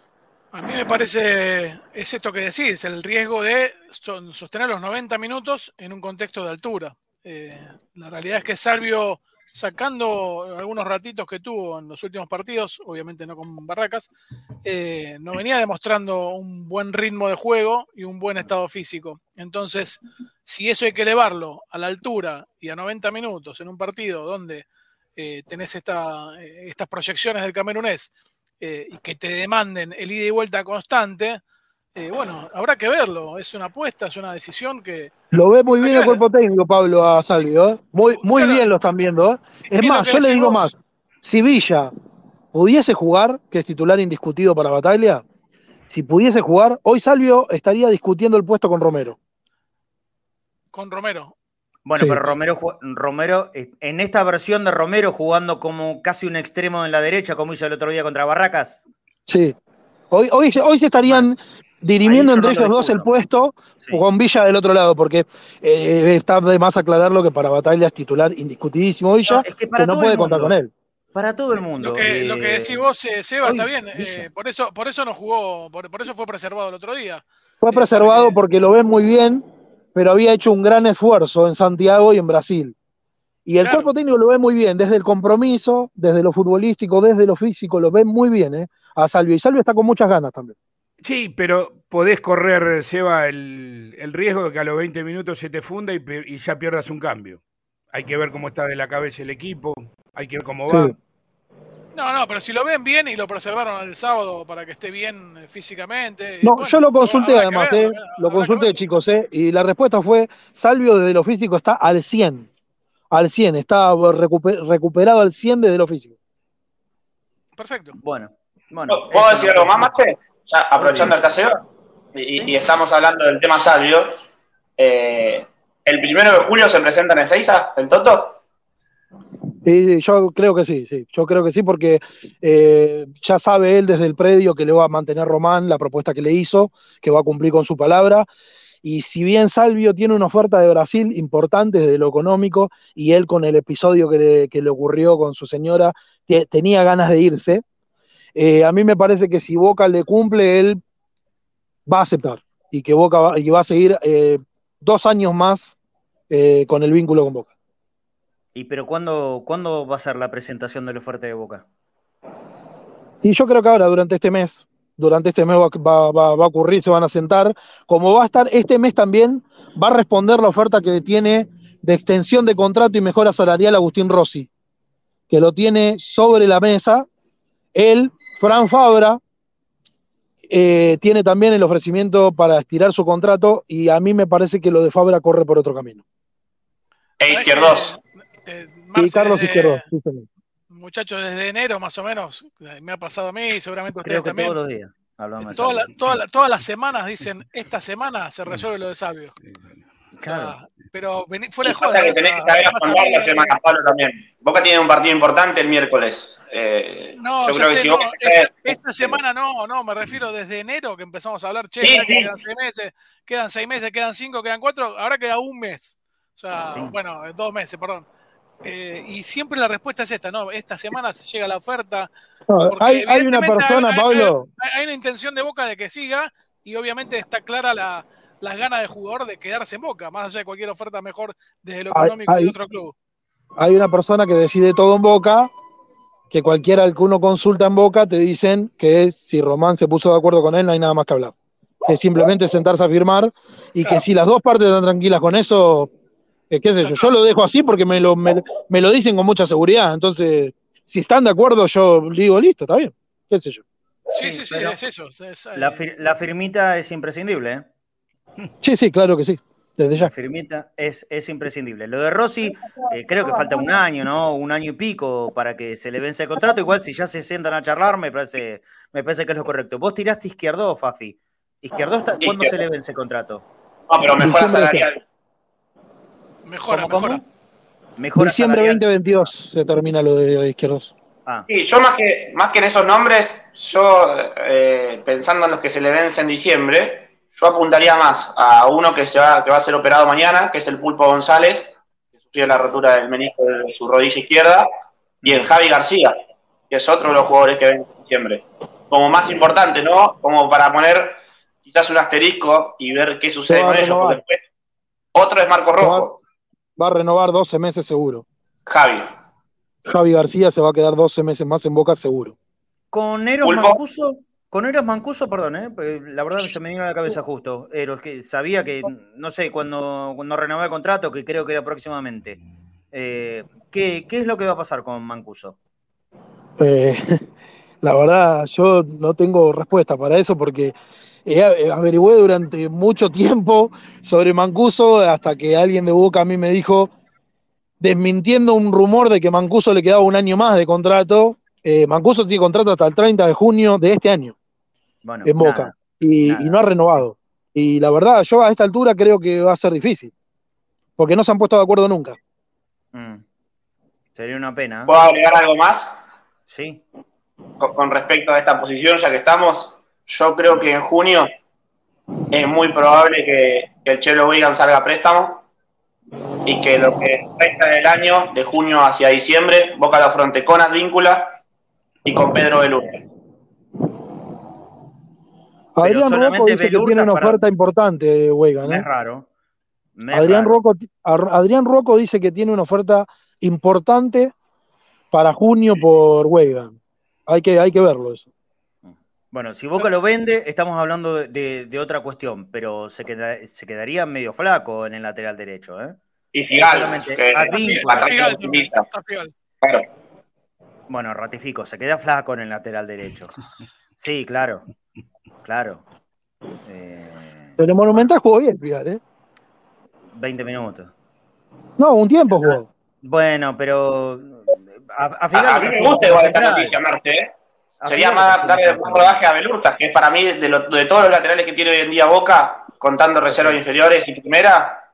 A mí me parece, es esto que decís, el riesgo de so- sostener los 90 minutos en un contexto de altura. Eh, la realidad es que Salvio, sacando algunos ratitos que tuvo en los últimos partidos, obviamente no con Barracas, eh, no venía demostrando un buen ritmo de juego y un buen estado físico. Entonces, si eso hay que elevarlo a la altura y a 90 minutos en un partido donde eh, tenés eh, estas proyecciones del camerunés y que te demanden el ida y vuelta constante, eh, bueno, habrá que verlo. Es una apuesta, es una decisión que. Lo ve muy bien el cuerpo técnico, Pablo, a Salvio. ¿eh? Muy, muy Claro. bien lo están viendo. ¿eh? Es más, yo le digo vos. más. Si Villa pudiese jugar, que es titular indiscutido para Bataglia, si pudiese jugar, hoy Salvio estaría discutiendo el puesto con Romero. Con Romero. Bueno, Sí. pero Romero, Romero, en esta versión de Romero jugando como casi un extremo en la derecha, como hizo el otro día contra Barracas. Sí. Hoy, hoy, se- hoy se estarían dirimiendo entre ellos dos el puesto Sí. con Villa del otro lado, porque eh, está de más aclararlo que para Bataglia es titular indiscutidísimo Villa, No, es que para que no puede contar con él. Para todo el mundo. Lo que, lo que eh, decís vos, eh, Seba, hoy, está bien. Eh, por, eso, por eso no jugó, por, por eso fue preservado el otro día. Fue Eh, preservado que- porque lo ven muy bien, pero había hecho un gran esfuerzo en Santiago y en Brasil. Y el Claro. cuerpo técnico lo ve muy bien, desde el compromiso, desde lo futbolístico, desde lo físico, lo ven muy bien ¿eh? a Salvio. Y Salvio está con muchas ganas también. Sí, pero podés correr, Seba, el, el riesgo de que a los 20 minutos se te funda y, ya pierdas un cambio. Hay que ver cómo está de la cabeza el equipo, hay que ver cómo Sí. va. No, no, pero si lo ven bien y lo preservaron el sábado para que esté bien eh, físicamente. No, bueno, yo lo consulté además, ¿eh? lo consulté, chicos, ¿eh? y la respuesta fue, Salvio desde lo físico está al 100, al 100, está recuper- recuperado al 100 desde lo físico. Perfecto. Bueno, bueno. ¿Puedo decir no- algo más, Marce? Ya, aprovechando el caseo. Y, y estamos hablando del tema Salvio. eh, ¿El primero de julio se presenta en Ezeiza, el Toto? Sí, yo creo que sí, sí, yo creo que sí, porque eh, ya sabe él desde el predio que le va a mantener Román la propuesta que le hizo, que va a cumplir con su palabra. Y si bien Salvio tiene una oferta de Brasil importante desde lo económico, y él con el episodio que le, que le ocurrió con su señora, te- tenía ganas de irse, eh, a mí me parece que si Boca le cumple, él va a aceptar y que Boca va, y va a seguir eh, dos años más eh, con el vínculo con Boca. ¿Y pero cuándo, cuándo va a ser la presentación de la oferta de Boca? Y yo creo que ahora, durante este mes, durante este mes va, va- va- va a ocurrir, se van a sentar. Como va a estar este mes también, va a responder la oferta que tiene de extensión de contrato y mejora salarial Agustín Rossi, que lo tiene sobre la mesa. Él, Fran Fabra, eh, tiene también el ofrecimiento para estirar su contrato y a mí me parece que lo de Fabra corre por otro camino. E ¿Sabés izquierdos. eh, Y Marce, Carlos desde- Izquierdo, sí. Muchachos, desde enero más o menos, eh, me ha pasado a mí y seguramente a ustedes Creo que también. todos los días. hablamos de Toda la- toda la- todas las semanas dicen, esta semana se resuelve lo de Sabio. O sea, claro. pero vení, fuera de joda. que o tenés sea, que saber afrontar la semana, Pablo, también. Boca tiene un partido importante el miércoles. Eh, No, yo creo que si no, Boca esta, esta semana no, no, me refiero desde enero que empezamos a hablar, che, Sí, que quedan seis meses, quedan seis meses, quedan cinco, quedan cuatro, ahora queda un mes. O sea, Sí. bueno, dos meses, perdón. Eh, y siempre la respuesta es esta, ¿no? Esta semana se llega la oferta. No, hay, hay una persona, hay- hay- Pablo, Hay, hay una intención de Boca de que siga y obviamente está clara la, las ganas del jugador de quedarse en Boca, más allá de cualquier oferta mejor desde lo económico hay- de otro club. hay una persona que decide todo en Boca, que cualquiera que uno consulta en Boca te dicen que si Román se puso de acuerdo con él no hay nada más que hablar. Que simplemente sentarse a firmar y Claro. que si las dos partes están tranquilas con eso, eh, qué sé yo, yo lo dejo así porque me lo, me, me lo dicen con mucha seguridad. Entonces, si están de acuerdo, yo digo, listo, está bien, qué sé yo. Sí, Sí, sí, es eso. es, La, eh, fir- la firmita es imprescindible, ¿eh? Sí, sí, claro que sí, desde La ya. firmita es, es imprescindible. Lo de Rossi, eh, creo que falta un año, ¿no? Un año y pico para que se le vence el contrato. Igual si ya se sientan a charlar, me parece, me parece que es lo correcto. Vos tiraste izquierdo, Fafi. ¿Izquierdo está- cuándo se le vence el contrato? No, pero mejora Diciembre salarial. mejora, ¿Cómo, cómo? mejora. Mejora Diciembre salarial. 2022 se termina lo de izquierdos. Ah, Sí, yo más que, más que en esos nombres, yo eh, pensando en los que se le vence en diciembre, yo apuntaría más a uno que, se va, que va a ser operado mañana, que es el Pulpo González, que sufrió la rotura del menisco de su rodilla izquierda, y en Javi García, que es otro de los jugadores que ven en diciembre. Como más importante, ¿no? Como para poner quizás un asterisco y ver qué sucede con ellos. renovar. Porque después, otro es Marco Rojo, Va a renovar 12 meses seguro. Javi. Javi García se va a quedar 12 meses más en Boca seguro. Con Eros Pulpo. Mancuso, con Eros Mancuso, perdón, ¿eh? La verdad se me vino a la cabeza justo. Eros, que sabía que, no sé, cuando, cuando renovó el contrato, que creo que era próximamente. Eh, ¿qué, qué es lo que va a pasar con Mancuso? Eh, [laughs] la verdad, yo no tengo respuesta para eso porque averigüé durante mucho tiempo sobre Mancuso hasta que alguien de Boca a mí me dijo, desmintiendo un rumor de que Mancuso le quedaba un año más de contrato. Eh, Mancuso tiene contrato hasta el 30 de junio de este año Bueno, en Boca nada. y, nada. y no ha renovado. Y la verdad, yo a esta altura creo que va a ser difícil porque no se han puesto de acuerdo nunca. Mm. Sería una pena. ¿eh? ¿Puedo agregar algo más? Sí. con, con respecto a esta posición, ya que estamos, yo creo que en junio es muy probable que, que el Chelo Wigan salga a préstamo y que lo que resta del año, de junio hacia diciembre, Boca lo afronte con Advíncula y con Pedro Belurta. Adrián Rocco dice que tiene una para- oferta importante de Wegan. Me ¿eh? es raro. Es Adrián, raro. Rocco, Adrián Rocco dice que tiene una oferta importante para junio por Wegan. Hay que, hay que verlo eso. Bueno, si Boca lo vende, estamos hablando de, de- de otra cuestión, pero se, queda- se quedaría medio flaco en el lateral derecho. ¿eh? Y Figal, solamente que Figal está Figal. Claro. Bueno, ratifico, se queda flaco en el lateral derecho. Sí, claro. Claro. Eh, Pero en Monumental jugó bien, Figal, ¿eh? 20 minutos. No, un tiempo jugó. Bueno, pero a, a A, Figal a lo mí me gusta igual esta noticia, Marce. ¿eh? Sería más darle un rodaje a Belurtas, que para mí, de, lo- de todos los laterales que tiene hoy en día Boca, contando reservas inferiores y primera,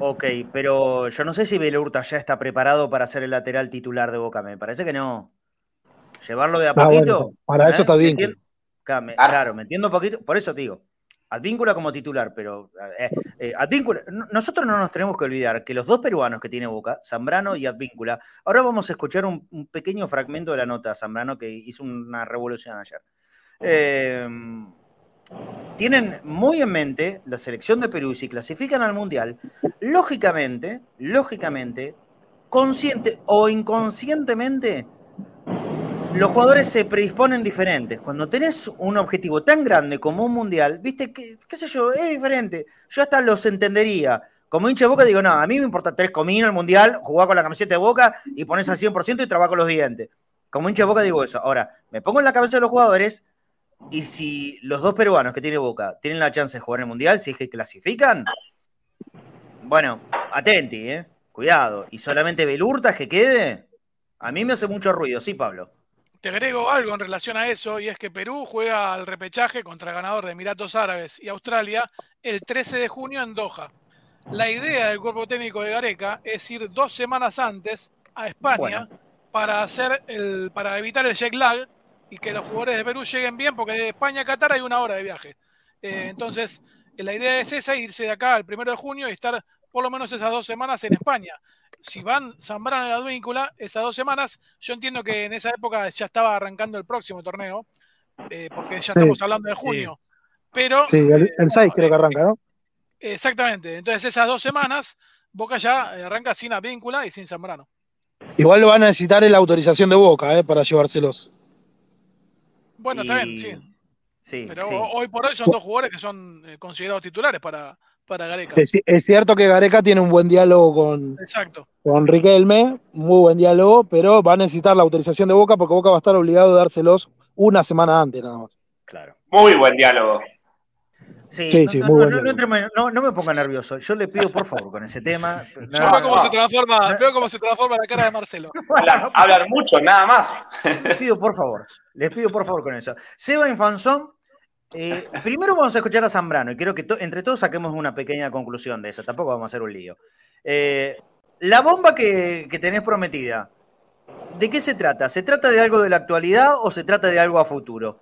Ok, pero yo no sé si Belurta ya está preparado para ser el lateral titular de Boca. Me parece que no. Llevarlo de a Ah, poquito. bueno, para eso está ¿Me bien. Claro, claro, me entiendo un poquito. Por eso te digo. Advíncula como titular, pero eh, eh, Advíncula- no- nosotros no nos tenemos que olvidar que los dos peruanos que tiene Boca, Zambrano y Advíncula, ahora vamos a escuchar un, un pequeño fragmento de la nota de Zambrano que hizo una revolución ayer. Eh, tienen muy en mente la selección de Perú y si clasifican al Mundial, lógicamente, lógicamente, consciente o inconscientemente, los jugadores se predisponen diferentes. Cuando tenés un objetivo tan grande como un mundial, viste, qué, qué sé yo, es diferente. Yo hasta los entendería. Como hincha de boca digo, no, a mí me importa tres cominos el mundial, jugar con la camiseta de boca y pones al 100% y trabajo con los dientes. Como hincha de boca digo eso. Ahora, me pongo en la cabeza de los jugadores y si los dos peruanos que tiene boca tienen la chance de jugar en el mundial, si es que clasifican, bueno, atenti, ¿eh? Cuidado. Y solamente Belurtas que quede, a mí me hace mucho ruido, sí, Pablo. Te agrego algo en relación a eso, y es que Perú juega al repechaje contra el ganador de Emiratos Árabes y Australia el 13 de junio en Doha. La idea del cuerpo técnico de Gareca es ir dos semanas antes a España para, hacer el, para evitar el jet lag y que los jugadores de Perú lleguen bien, porque de España a Qatar hay una hora de viaje. Eh, entonces, la idea es esa, irse de acá el primero de junio y estar por lo menos esas dos semanas en España. Si van Zambrano y Advíncula, esas dos semanas, yo entiendo que en esa época ya estaba arrancando el próximo torneo, eh, porque ya Sí. estamos hablando de junio. Pero, Sí, el, eh, el 6 creo que arranca, ¿no? exactamente, entonces esas dos semanas, Boca ya eh, arranca sin Advíncula y sin Zambrano. Igual lo van a necesitar en la autorización de Boca, ¿eh? Para llevárselos. Bueno, está bien, sí. Sí, Pero sí. hoy por hoy son dos jugadores que son eh, considerados titulares para, para Gareca. Es, es cierto que Gareca tiene un buen diálogo con, Exacto. con Riquelme, muy buen diálogo, pero va a necesitar la autorización de Boca porque Boca va a estar obligado a dárselos una semana antes nada más. Claro. Muy buen diálogo. Sí, Sí, no, sí, no, muy no, no, no, diálogo. entremos- no- no me ponga nervioso. Yo le pido por favor con ese tema. [laughs] Yo veo cómo no. se transforma, veo cómo se transforma la cara de Marcelo. [laughs] Hablan, hablan mucho, nada más. Les pido por favor, les pido por favor con eso. Seba Infanzón, eh, primero vamos a escuchar a Zambrano y quiero que to- entre todos saquemos una pequeña conclusión de eso, tampoco vamos a hacer un lío. Eh, la bomba que, que tenés prometida, ¿de qué se trata? ¿Se trata de algo de la actualidad o se trata de algo a futuro?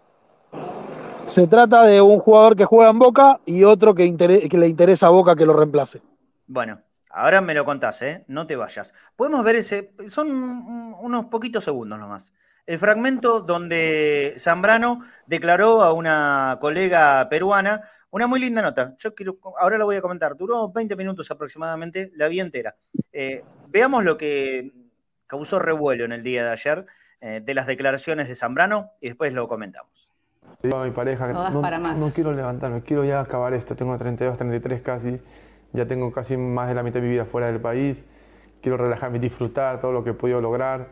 Se trata de un jugador que juega en Boca y otro que, le interesa a Boca que lo reemplace. Bueno, ahora me lo contás, ¿eh? No te vayas. Podemos ver ese, son un- unos poquitos segundos nomás. El fragmento donde Zambrano declaró a una colega peruana una muy linda nota. Yo quiero, ahora la voy a comentar. Duró 20 minutos aproximadamente, la vi entera. Eh, veamos lo que causó revuelo en el día de ayer eh, de las declaraciones de Zambrano y después lo comentamos. Le digo a mi pareja que Todas no, para más. no quiero levantarme, quiero ya acabar esto. Tengo 32, 33 casi, ya tengo casi más de la mitad de mi vida fuera del país. Quiero relajarme y disfrutar todo lo que he podido lograr.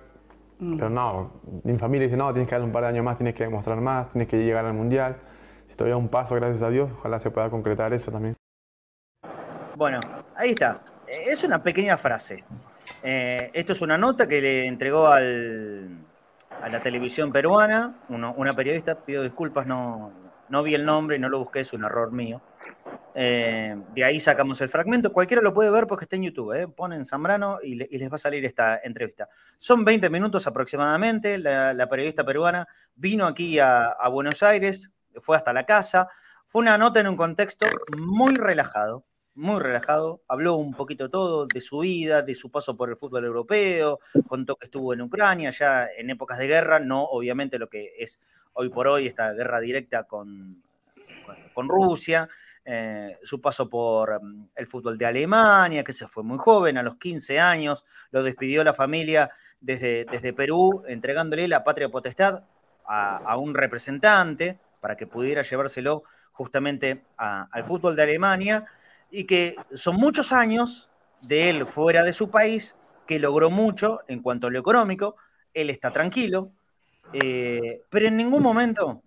Mm. Pero no, mi familia dice, no, tienes que dar un par de años más, tienes que demostrar más, tienes que llegar al Mundial. Si todavía un paso, gracias a Dios, ojalá se pueda concretar eso también. Bueno, ahí está. Es una pequeña frase. Eh, esto es una nota que le entregó al, a la televisión peruana, una periodista, pido disculpas, no, no vi el nombre y no lo busqué, es un error mío. Eh, de ahí sacamos el fragmento, cualquiera lo puede ver porque está en YouTube, eh. ponen Zambrano y, le- y les va a salir esta entrevista. Son 20 minutos aproximadamente, la, la periodista peruana vino aquí a, a Buenos Aires, fue hasta la casa, fue una nota en un contexto muy relajado, muy relajado. Habló un poquito todo de su vida, de su paso por el fútbol europeo, contó que estuvo en Ucrania ya en épocas de guerra, no obviamente lo que es hoy por hoy esta guerra directa con, con Rusia, eh, su paso por mm, el fútbol de Alemania, que se fue muy joven, a los 15 años, lo despidió la familia desde, desde Perú, entregándole la patria potestad a, un representante para que pudiera llevárselo justamente al fútbol de Alemania y que son muchos años de él fuera de su país, que logró mucho en cuanto a lo económico, él está tranquilo, eh, pero en ningún momento,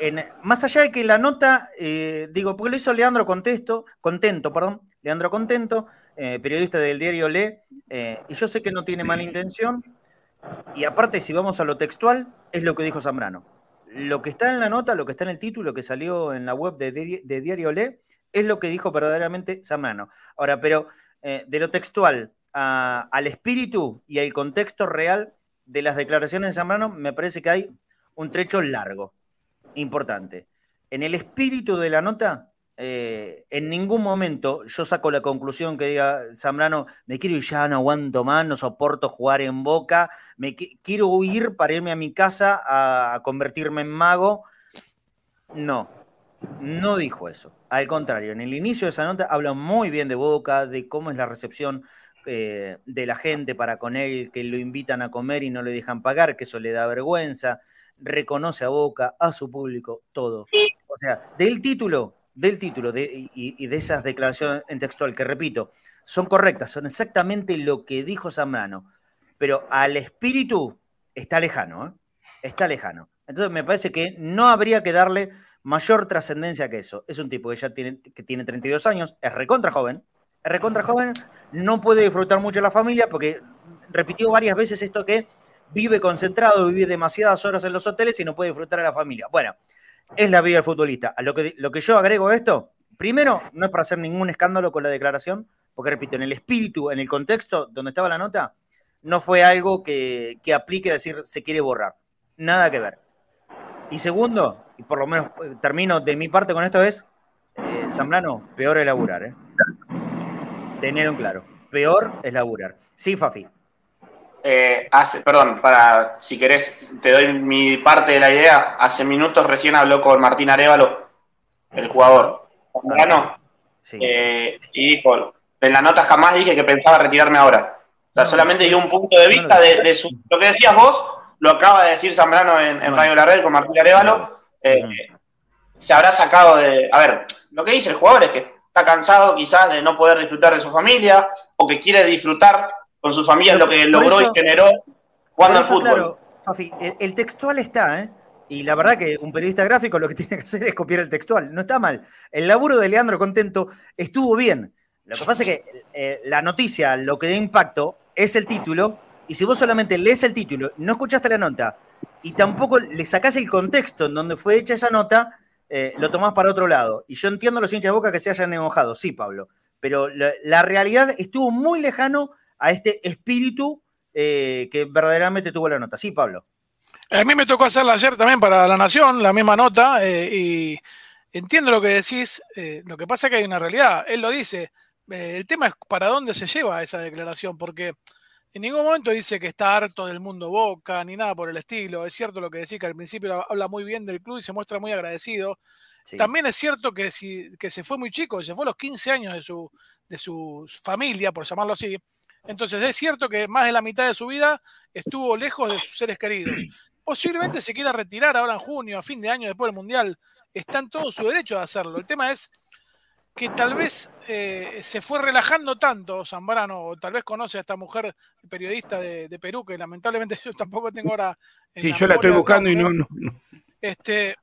en- más allá de que la nota, eh, digo, porque lo hizo Leandro Contesto, Contento, perdón, Leandro Contento, eh, periodista del diario Le, y yo sé que no tiene mala intención, y aparte, si vamos a lo textual, es lo que dijo Zambrano. Lo que está en la nota, lo que está en el título que salió en la web de Diario Le, es lo que dijo verdaderamente Zambrano. Ahora, pero eh, de lo textual al espíritu y al contexto real de las declaraciones de Zambrano, me parece que hay un trecho largo, importante. En el espíritu de la nota, eh, en ningún momento yo saco la conclusión que diga Zambrano, me quiero ir ya, no aguanto más, no soporto jugar en boca, me qui- quiero huir para irme a mi casa a convertirme en mago. No, no dijo eso. Al contrario, en el inicio de esa nota habla muy bien de Boca, de cómo es la recepción eh, de la gente para con él, que lo invitan a comer y no le dejan pagar, que eso le da vergüenza, reconoce a Boca, a su público, todo. O sea, del título, del título de, y, de esas declaraciones en textual, que repito, son correctas, son exactamente lo que dijo Zambrano, pero al espíritu está lejano, ¿eh? está lejano. Entonces me parece que no habría que darle mayor trascendencia que eso. Es un tipo que ya tiene, que tiene 32 años, es recontra joven, es recontra joven, no puede disfrutar mucho la familia porque repitió varias veces esto que vive concentrado, vive demasiadas horas en los hoteles y no puede disfrutar de la familia. Bueno, es la vida del futbolista. A lo que, lo que yo agrego esto, primero, no es para hacer ningún escándalo con la declaración, porque repito, en el espíritu, en el contexto donde estaba la nota, no fue algo que, que aplique decir se quiere borrar. Nada que ver. Y segundo, y por lo menos eh, termino de mi parte con esto, es, eh, Zambrano, peor es laburar, ¿eh? Tener un claro. Peor es laburar. Sí, Fafi. Eh, hace, perdón, para si querés, te doy mi parte de la idea. Hace minutos recién habló con Martín Arevalo, el jugador zambrano, sí. eh, y dijo, en la nota jamás dije que pensaba retirarme ahora. O sea, solamente dio un punto de vista de, de su, lo que decías vos, lo acaba de decir Zambrano en, en Radio La Red con Martín Arevalo. Eh, se habrá sacado de. A ver, lo que dice el jugador es que está cansado quizás de no poder disfrutar de su familia o que quiere disfrutar con su familia lo que logró y generó jugando al fútbol. Claro, Fafi, el, el, textual está, ¿eh? Y la verdad que un periodista gráfico lo que [laughs] tiene que hacer es copiar el textual. No está mal. El laburo de Leandro Contento estuvo bien. Lo que pasa es que eh, la noticia, lo que da impacto, es el título y si vos solamente lees el título, no escuchaste la nota y tampoco le sacás el contexto en donde fue hecha esa nota, eh, lo tomás para otro lado. Y yo entiendo los hinchas de boca que se hayan enojado, sí, Pablo, pero la, realidad estuvo muy lejano a este espíritu eh, que verdaderamente tuvo la nota. Sí, Pablo. A mí me tocó hacerla ayer también para La Nación, la misma nota, eh, y entiendo lo que decís. Lo que pasa es que hay una realidad. Él lo dice. el tema es para dónde se lleva esa declaración, porque en ningún momento dice que está harto del mundo Boca, ni nada por el estilo. Es cierto lo que decís, que al principio habla muy bien del club y se muestra muy agradecido. Sí. También es cierto que, si, que se fue muy chico, se fue a los 15 años de su, de su familia, por llamarlo así. Entonces es cierto que más de la mitad de su vida estuvo lejos de sus seres queridos. Posiblemente se quiera retirar ahora en junio, a fin de año, después del Mundial. Está en todo su derecho de hacerlo. El tema es que tal vez eh, se fue relajando tanto Zambrano, o tal vez conoce a esta mujer periodista de, de Perú, que lamentablemente [laughs] yo tampoco tengo ahora. sí, la yo la estoy buscando y no, no, no. Este,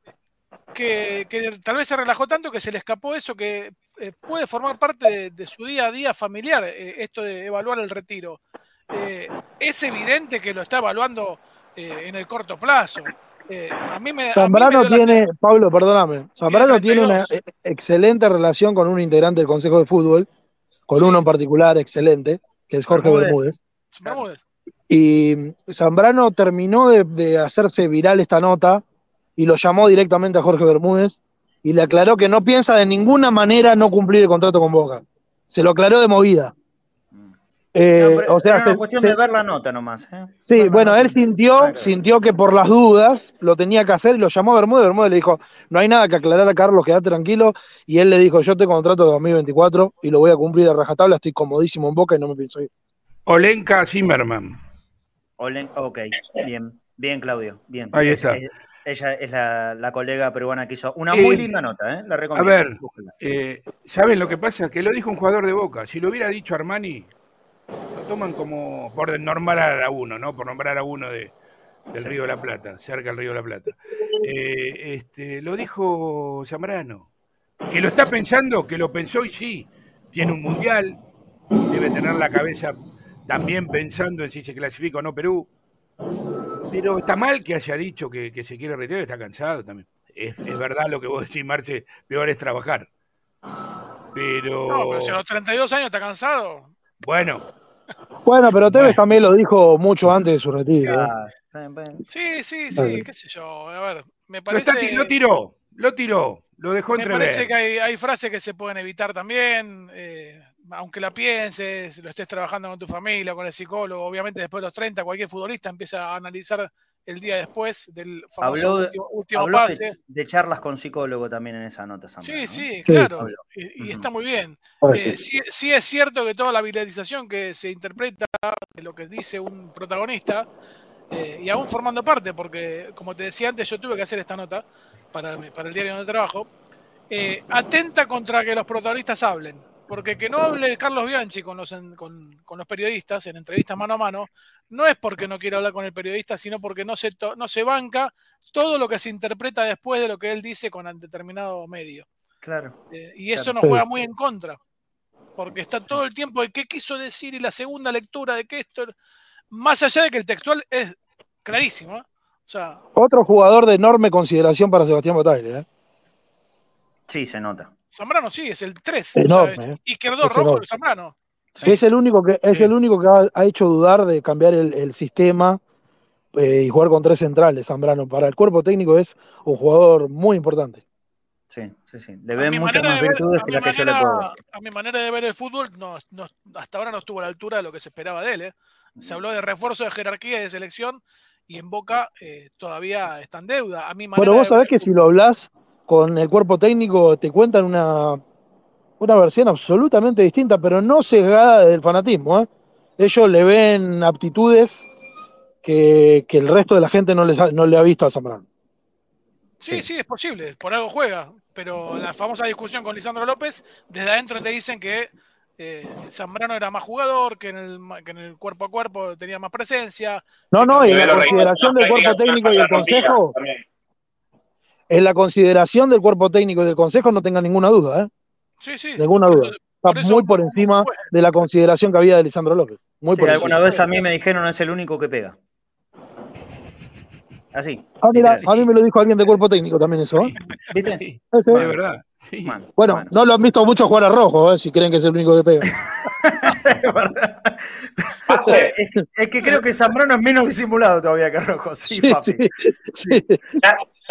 que, que, tal vez se relajó tanto que se le escapó eso, que eh, puede formar parte de, de, su día a día familiar, eh, esto de evaluar el retiro. Eh, es evidente que lo está evaluando en el corto plazo. A mí me, Zambrano a mí me tiene, la... Pablo, perdóname, Zambrano tiene una excelente relación con un integrante del Consejo de Fútbol, con sí. uno en particular excelente, que es Jorge Bermúdez. Bermúdez. Y Zambrano terminó de, de hacerse viral esta nota y lo llamó directamente a Jorge Bermúdez y le aclaró que no piensa de ninguna manera no cumplir el contrato con Boca. Se lo aclaró de movida. Eh, no, o sea, es una cuestión se, de ver la nota nomás. ¿eh? Sí, ver bueno, él sintió, claro. sintió que por las dudas lo tenía que hacer y lo llamó a Bermúdez. Bermúdez le dijo: No hay nada que aclarar a Carlos, quédate tranquilo. Y él le dijo: Yo te contrato de 2024 y lo voy a cumplir a rajatabla. Estoy comodísimo en Boca y no me pienso ir. Olenka Zimmerman. Olen, ok, bien, bien, Claudio. Bien. Ahí está. Es, ella es la, la, colega peruana que hizo una muy eh, linda nota, ¿eh? La recomiendo. A ver, eh, ¿saben lo que pasa? Que lo dijo un jugador de Boca. Si lo hubiera dicho Armani, lo toman como por nombrar a uno, ¿no? Por nombrar a uno de, del. Río de la Plata, cerca del Río de la Plata. Eh, este, lo dijo Zambrano. Que lo está pensando, que lo pensó y sí, tiene un mundial, debe tener la cabeza también pensando en si se clasifica o no Perú. Pero está mal que haya dicho que, que se quiere retirar, está cansado también. Es, es, verdad lo que vos decís, Marce, peor es trabajar. Pero. No, pero si a los 32 años está cansado. Bueno. Bueno, pero Tevez bueno. también lo dijo mucho antes de su retiro. ¿eh? Sí, sí, sí, qué sé yo. A ver, me parece. Lo, lo tiró, lo tiró, lo dejó entrever. Me parece que hay, hay, frases que se pueden evitar también. Eh, aunque la pienses, lo estés trabajando con tu familia, con el psicólogo, obviamente después de los 30 cualquier futbolista empieza a analizar el día después del famoso habló de, último, pase. De, charlas con psicólogo también en esa nota. sí, sí, claro, y, está muy bien. Eh, sí. es cierto que toda la viralización que se interpreta de lo que dice un protagonista, eh, y aún formando parte, porque como te decía antes, yo tuve que hacer esta nota para, para el diario donde trabajo, eh, atenta contra que los protagonistas hablen porque que no hable Carlos Bianchi con los, con, los periodistas en entrevistas mano a mano, no es porque no quiera hablar con el periodista, sino porque no se, no se banca todo lo que se interpreta después de lo que él dice con determinado medio. Claro. Eh, y eso nos juega muy en contra, porque está todo el tiempo de qué quiso decir y la segunda lectura de que esto, más allá de que el textual es clarísimo. ¿eh? O sea, Otro jugador de enorme consideración para Sebastián Botagle. ¿eh? Sí, se nota. Zambrano sí, es el 3. Enorme, Izquierdo rojo, Zambrano. Es el único que, es el único que ha, hecho dudar de cambiar el, sistema eh, y jugar con tres centrales, Zambrano. Para el cuerpo técnico es un jugador muy importante. Sí, sí, sí. Le ven muchas más virtudes que la que yo le puedo. A mi manera de ver el fútbol, no, hasta ahora no estuvo a la altura de lo que se esperaba de él. ¿eh? Se habló de refuerzo de jerarquía y de selección y en Boca eh, todavía está en deuda. A mi Pero vos sabés que si lo hablas con el cuerpo técnico te cuentan una, una versión absolutamente distinta, pero no sesgada del fanatismo. ¿eh? Ellos le ven aptitudes que, el resto de la gente no, les no le ha visto a Zambrano. Sí, sí, es posible, por algo juega, pero la famosa discusión con Lisandro López, desde adentro te dicen que eh, Zambrano era más jugador, que en, el, que en el cuerpo a cuerpo tenía más presencia. No, no, y en la consideración del cuerpo técnico y el consejo, en la consideración del cuerpo técnico y del consejo no tenga ninguna duda, ¿eh? Sí, sí. Ninguna duda. Está muy por encima de la consideración que había de Lisandro López. Muy por alguna vez a mí me dijeron es el único que pega. Así. Ah, mira, a mí me lo dijo alguien de cuerpo técnico también eso. ¿eh? ¿Viste? Sí, de verdad. Sí. Bueno, no lo han visto mucho jugar a rojo, ¿eh? si creen que es el único que pega. [laughs] es, que, creo que Zambrano es menos disimulado todavía que Rojo. Sí, sí, sí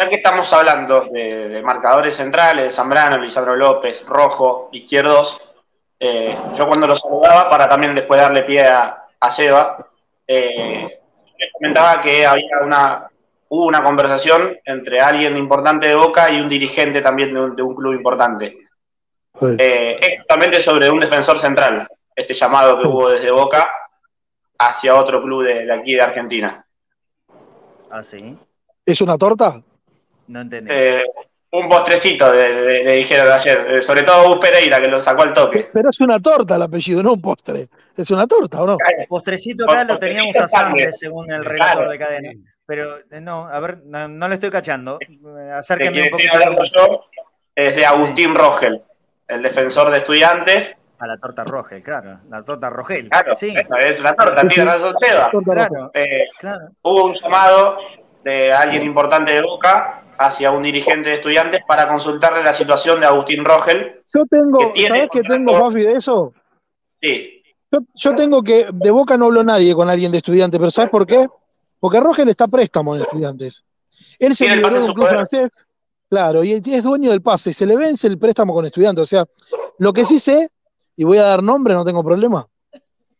ya que estamos hablando de, marcadores centrales, Zambrano, Lisandro López, Rojo, Izquierdos, eh, yo cuando lo saludaba, para también después darle pie a, Seba, eh, les comentaba que había una, hubo una conversación entre alguien importante de Boca y un dirigente también de un, club importante. Eh, justamente sobre un defensor central, este llamado que hubo desde Boca hacia otro club de, de aquí de Argentina. Ah, sí. ¿Es una torta? No entendí. Eh, un postrecito, le, dijeron ayer, eh, sobre todo Gus Pereira, que lo sacó al toque. Pero es una torta el apellido, no un postre. ¿Es una torta o no? El postrecito acá lo teníamos a Sánchez, según el relator de cadena. Pero eh, no, a ver, no, le estoy cachando. Acérquenme un poquito. es de Agustín Rogel, el defensor de estudiantes. A la torta Rogel, claro. La torta Rogel. Claro, sí. es la torta, tiene razón Seba. Claro, Hubo un llamado de alguien importante de Boca hacia un dirigente de estudiantes para consultarle la situación de Agustín Rogel. Yo tengo, ¿sabes qué tengo, Fafi, de eso? Sí. Yo, tengo que, de boca no hablo nadie con alguien de estudiantes, pero ¿sabes por qué? Porque Rogel está préstamo en estudiantes. Él se liberó de un club francés, claro, y es dueño del pase, se le vence el préstamo con estudiantes. O sea, lo que sí sé, y voy a dar nombre, no tengo problema.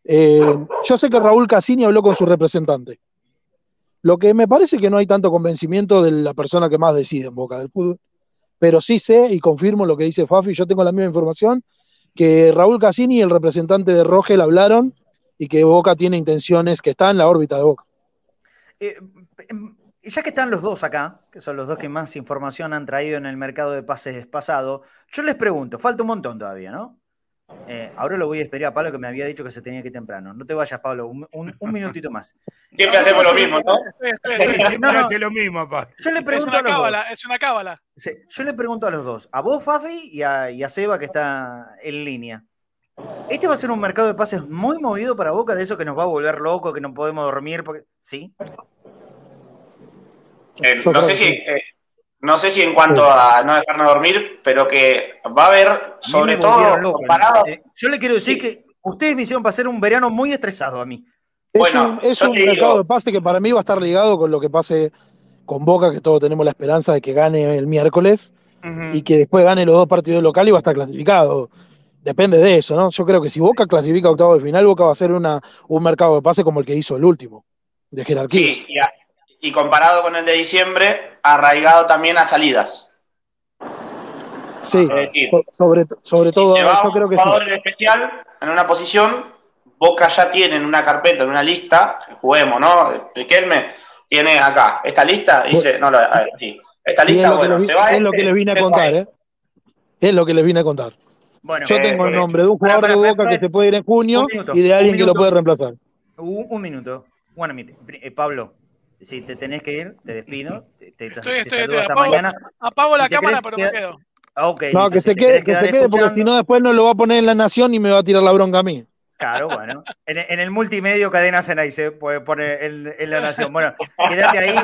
Eh, yo sé que Raúl Cassini habló con su representante. Lo que me parece que no hay tanto convencimiento de la persona que más decide en Boca del Fútbol, pero sí sé y confirmo lo que dice Fafi, yo tengo la misma información, que Raúl Cassini y el representante de Rogel hablaron y que Boca tiene intenciones, que está en la órbita de Boca. Eh, em, ya que están los dos acá, que son los dos que más información han traído en el mercado de pases pasado, yo les pregunto, falta un montón todavía, ¿no? Eh, ahora lo voy a esperar a Pablo que me había dicho que se tenía que ir temprano. No te vayas, Pablo, un, [laughs] minutito más. Siempre hacemos lo mismo, ¿no? no, no. lo mismo, Yo le pregunto es una a los cábala, Es una cábala. yo le pregunto a los dos, a vos, Fafi, y a, Seba, que está en línea. ¿Este va a ser un mercado de pases muy movido para Boca, de eso que nos va a volver loco, que no podemos dormir? Porque... ¿Sí? Eh, no sé si... Eh, no sé si en cuanto a no dejarnos dormir, pero que va a haber, sobre todo, eh, yo le quiero decir que ustedes me hicieron pasar un verano muy estresado a mí. bueno, es un mercado de pase que para mí va a estar ligado con lo que pase con Boca, que todos tenemos la esperanza de que gane el miércoles y que después gane los dos partidos locales y va a estar clasificado. Depende de eso, ¿no? Yo creo que si Boca clasifica octavo de final, Boca va a ser una, un mercado de pase como el que hizo el último, de jerarquía. Sí, y comparado con el de diciembre, arraigado también a salidas. Sí, Es decir, sobre, sobre si todo yo creo que sí. jugador en especial en una posición, Boca ya tiene en una carpeta, en una lista, juguemos, ¿no? Riquelme tiene acá esta lista y dice, no, lo- a ver, sí. Esta es lista, lo que bueno, vi- se va es este, lo que les vine a contar, este. ¿eh? Es lo que les vine a contar. Bueno, Yo Eh, tengo el nombre de un jugador de Boca que se puede ir en junio minuto, y de alguien que lo puede reemplazar. un, un minuto. Minute. Eh, Pablo, si te tenés que ir, te despido. Te, te- Estoy, te estoy, estoy. hasta Apago, mañana. apago la Si cámara, querés pero quedar- me quedo. Ah, ok, No, que se quede, que se quede, porque si no después no lo va a poner en la Nación y me va a tirar la bronca a mí. Claro, bueno. En, en el multimedio Cadena Cenay se puede poner en, en la Nación. Bueno, quédate ahí,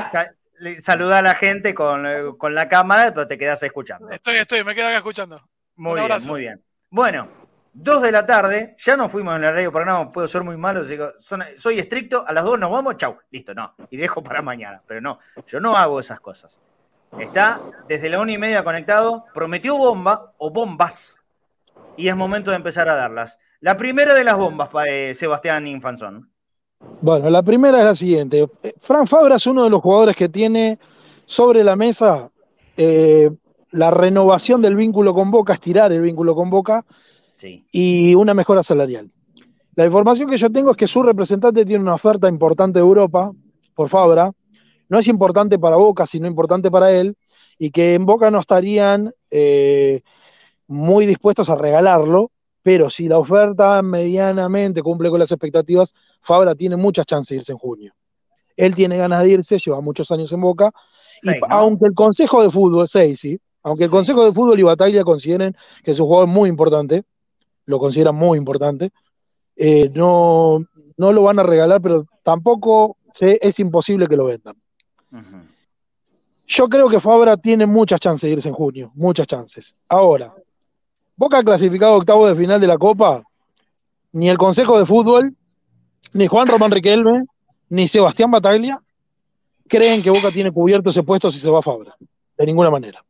saluda a la gente con, con la cámara, pero te quedas escuchando. Estoy, estoy, me quedo acá escuchando. Muy Un bien, abrazo. muy bien. Bueno, dos de la tarde, ya nos fuimos en el radio programa, puedo ser muy malo, digo, soy estricto, a las dos nos vamos, chau, listo, no, y dejo para mañana, pero no, yo no hago esas cosas. Está desde la una y media conectado, prometió bomba o bombas, y es momento de empezar a darlas. La primera de las bombas, pa- eh, Sebastián Infanzón. Bueno, la primera es la siguiente. Eh, Fran Fabra es uno de los jugadores que tiene sobre la mesa eh, la renovación del vínculo con Boca, estirar el vínculo con Boca Sí. y una mejora salarial. La información que yo tengo es que su representante tiene una oferta importante de Europa por Fabra. No es importante para Boca, sino importante para él, y que en Boca no estarían eh, muy dispuestos a regalarlo, pero si la oferta medianamente cumple con las expectativas, Fabra tiene muchas chances de irse en junio. Él tiene ganas de irse, lleva muchos años en Boca, y aunque el Consejo de Fútbol, seis, sí, aunque el Sí. Consejo de Fútbol y Bataglia consideren que es un jugador muy importante, lo consideran muy importante, eh, no, no lo van a regalar, pero tampoco se- es imposible que lo vendan. Yo creo que Fabra tiene muchas chances de irse en junio, muchas chances. Ahora, Boca ha clasificado octavo de final de la Copa, ni el Consejo de Fútbol, ni Juan Román Riquelme, ni Sebastián Bataglia creen que Boca tiene cubierto ese puesto si se va Fabra. De ninguna manera.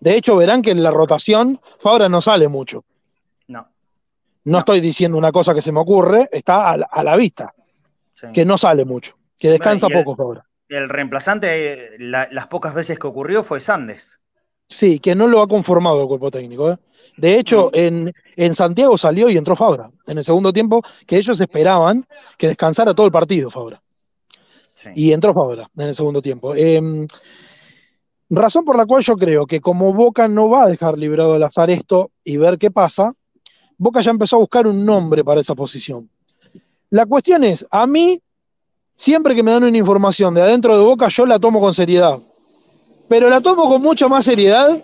De hecho, verán que en la rotación Fabra no sale mucho. No. Estoy diciendo una cosa que se me ocurre, está a la, a la vista, sí. que no sale mucho, que descansa Bueno, y el- poco Fabra. El reemplazante, la- las pocas veces que ocurrió, fue Sandes. Sí, que no lo ha conformado el cuerpo técnico. ¿eh? De hecho, en, en Santiago salió y entró Fabra en el segundo tiempo, que ellos esperaban que descansara todo el partido Fabra. Sí. Y entró Fabra en el segundo tiempo. Eh, razón por la cual yo creo que como Boca no va a dejar librado al azar esto y ver qué pasa, Boca ya empezó a buscar un nombre para esa posición. La cuestión es, a mí, siempre que me dan una información de adentro de Boca, yo la tomo con seriedad. Pero la tomo con mucha más seriedad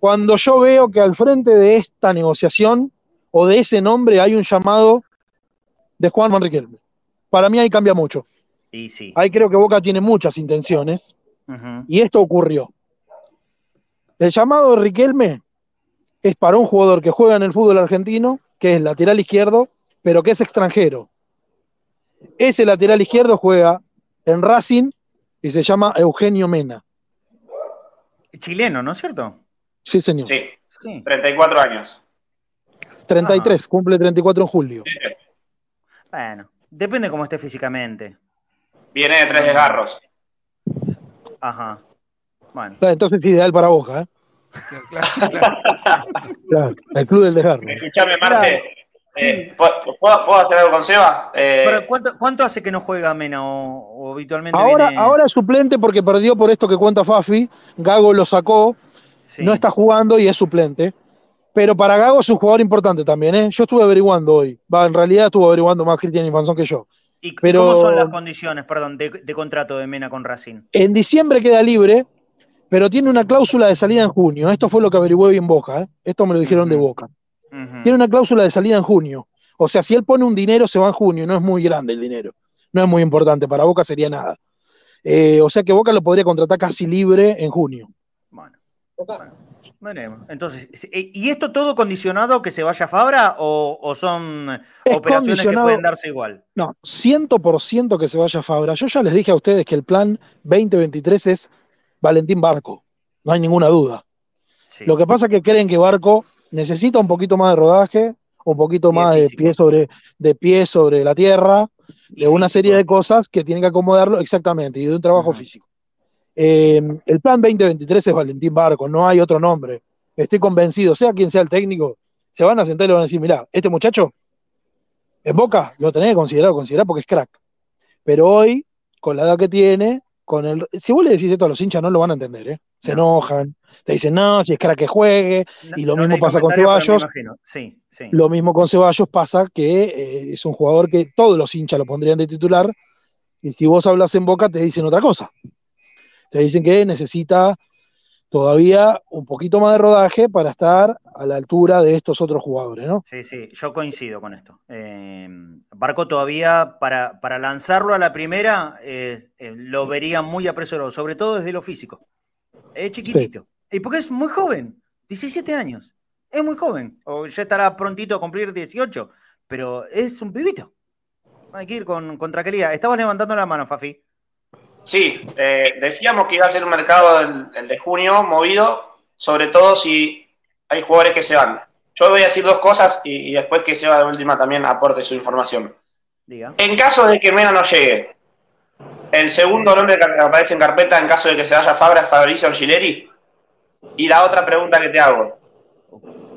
cuando yo veo que al frente de esta negociación o de ese nombre hay un llamado de Juan Manriquelme. Para mí ahí cambia mucho. Y sí. Ahí creo que Boca tiene muchas intenciones y esto ocurrió. El llamado de Riquelme es para un jugador que juega en el fútbol argentino, que es lateral izquierdo, pero que es extranjero. Ese lateral izquierdo juega en Racing y se llama Eugenio Mena. Chileno, ¿no es cierto? Sí, señor. Sí, Sí. 34 años. 33, cumple 34 en julio. Bueno, depende cómo esté físicamente. Viene de tres desgarros. Ajá. Bueno. Entonces es ideal para Boca, ¿eh? Claro, claro. Claro, el club del desgarro. Escuchame, Marte. Claro. eh, ¿puedo, puedo- puedo hacer algo con Seba? Eh, Pero, ¿cuánto, cuánto hace que no juega Mena o, o habitualmente Ahora, viene? ahora es suplente porque perdió por esto que cuenta Fafi. Gago lo sacó, Sí. no está jugando y es suplente. Pero para Gago es un jugador importante también, ¿eh? Yo estuve averiguando hoy. Va, en realidad estuvo averiguando más Cristian Infanzón que yo. ¿Y y pero- cómo son las condiciones, perdón, de, de contrato de Mena con Racing? En diciembre queda libre, pero tiene una cláusula de salida en junio. Esto fue lo que averigué hoy en Boca, ¿eh? Esto me lo dijeron de. Boca. Tiene una cláusula de salida en junio. O sea, si él pone un dinero, se va en junio. No es muy grande el dinero. No es muy importante. Para Boca sería nada. Eh, o sea que Boca lo podría contratar casi libre en junio. Bueno, bueno, veremos. Entonces, ¿y esto todo condicionado que se vaya Fabra o, o son Es operaciones que pueden darse igual? No, 100% que se vaya Fabra. Yo ya les dije a ustedes que el plan 2023 es Valentín Barco. No hay ninguna duda. Sí. Lo que pasa es que creen que Barco necesita un poquito más de rodaje, un poquito más de pie sobre, de pie sobre la tierra, de una serie de cosas que tienen que acomodarlo exactamente y de un trabajo físico. Eh, el plan 2023 es Valentín Barco, no hay otro nombre. Estoy convencido, sea quien sea el técnico, se van a sentar y le van a decir, mira, este muchacho en Boca lo tenés que considerar, considerar porque es crack. Pero hoy, con la edad que tiene, con el, si vos le decís esto a los hinchas no lo van a entender, ¿eh? se enojan, te dicen, no, si es crack que juegue, y lo mismo pasa con Ceballos. Sí, sí. Lo mismo con Ceballos pasa que eh, es un jugador que todos los hinchas lo pondrían de titular, y si vos hablas en Boca te dicen otra cosa. Te dicen que necesita todavía un poquito más de rodaje para estar a la altura de estos otros jugadores, ¿no? Sí, sí, yo coincido con esto. Eh, Barco todavía, para, para, lanzarlo a la primera, eh, lo vería muy apresurado, sobre todo desde lo físico. Es chiquitito. Y porque es muy joven, 17 años. Es muy joven. O ya estará prontito a cumplir 18, pero es un pibito. Hay que ir con, con tranquilidad. Estabas levantando la mano, Fafi. Sí, eh, decíamos que iba a ser un mercado el, de junio movido, sobre todo si hay jugadores que se van. Yo voy a decir dos cosas y, después que se va de última también aporte su información. Diga. En caso de que Mena no llegue, el segundo nombre que aparece en carpeta en caso de que se vaya Fabra es Fabricio Angileri. Y la otra pregunta que te hago.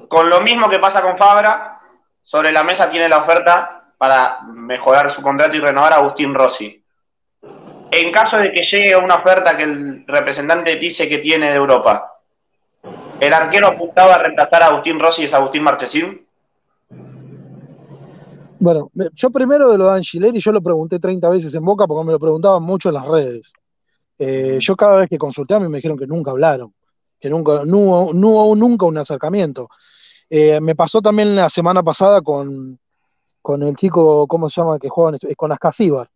Con lo mismo que pasa con Fabra, sobre la mesa tiene la oferta para mejorar su contrato y renovar a Agustín Rossi en caso de que llegue una oferta que el representante dice que tiene de Europa, ¿el arquero apuntaba a reemplazar a Agustín Rossi y es Agustín Marchesín? Bueno, yo primero de lo de Angileri, yo lo pregunté 30 veces en Boca porque me lo preguntaban mucho en las redes. Eh, yo cada vez que consulté a mí me dijeron que nunca hablaron, que nunca, no, hubo, nunca un acercamiento. Eh, me pasó también la semana pasada con, con el chico, ¿cómo se llama? Que juega con Ascasíbar.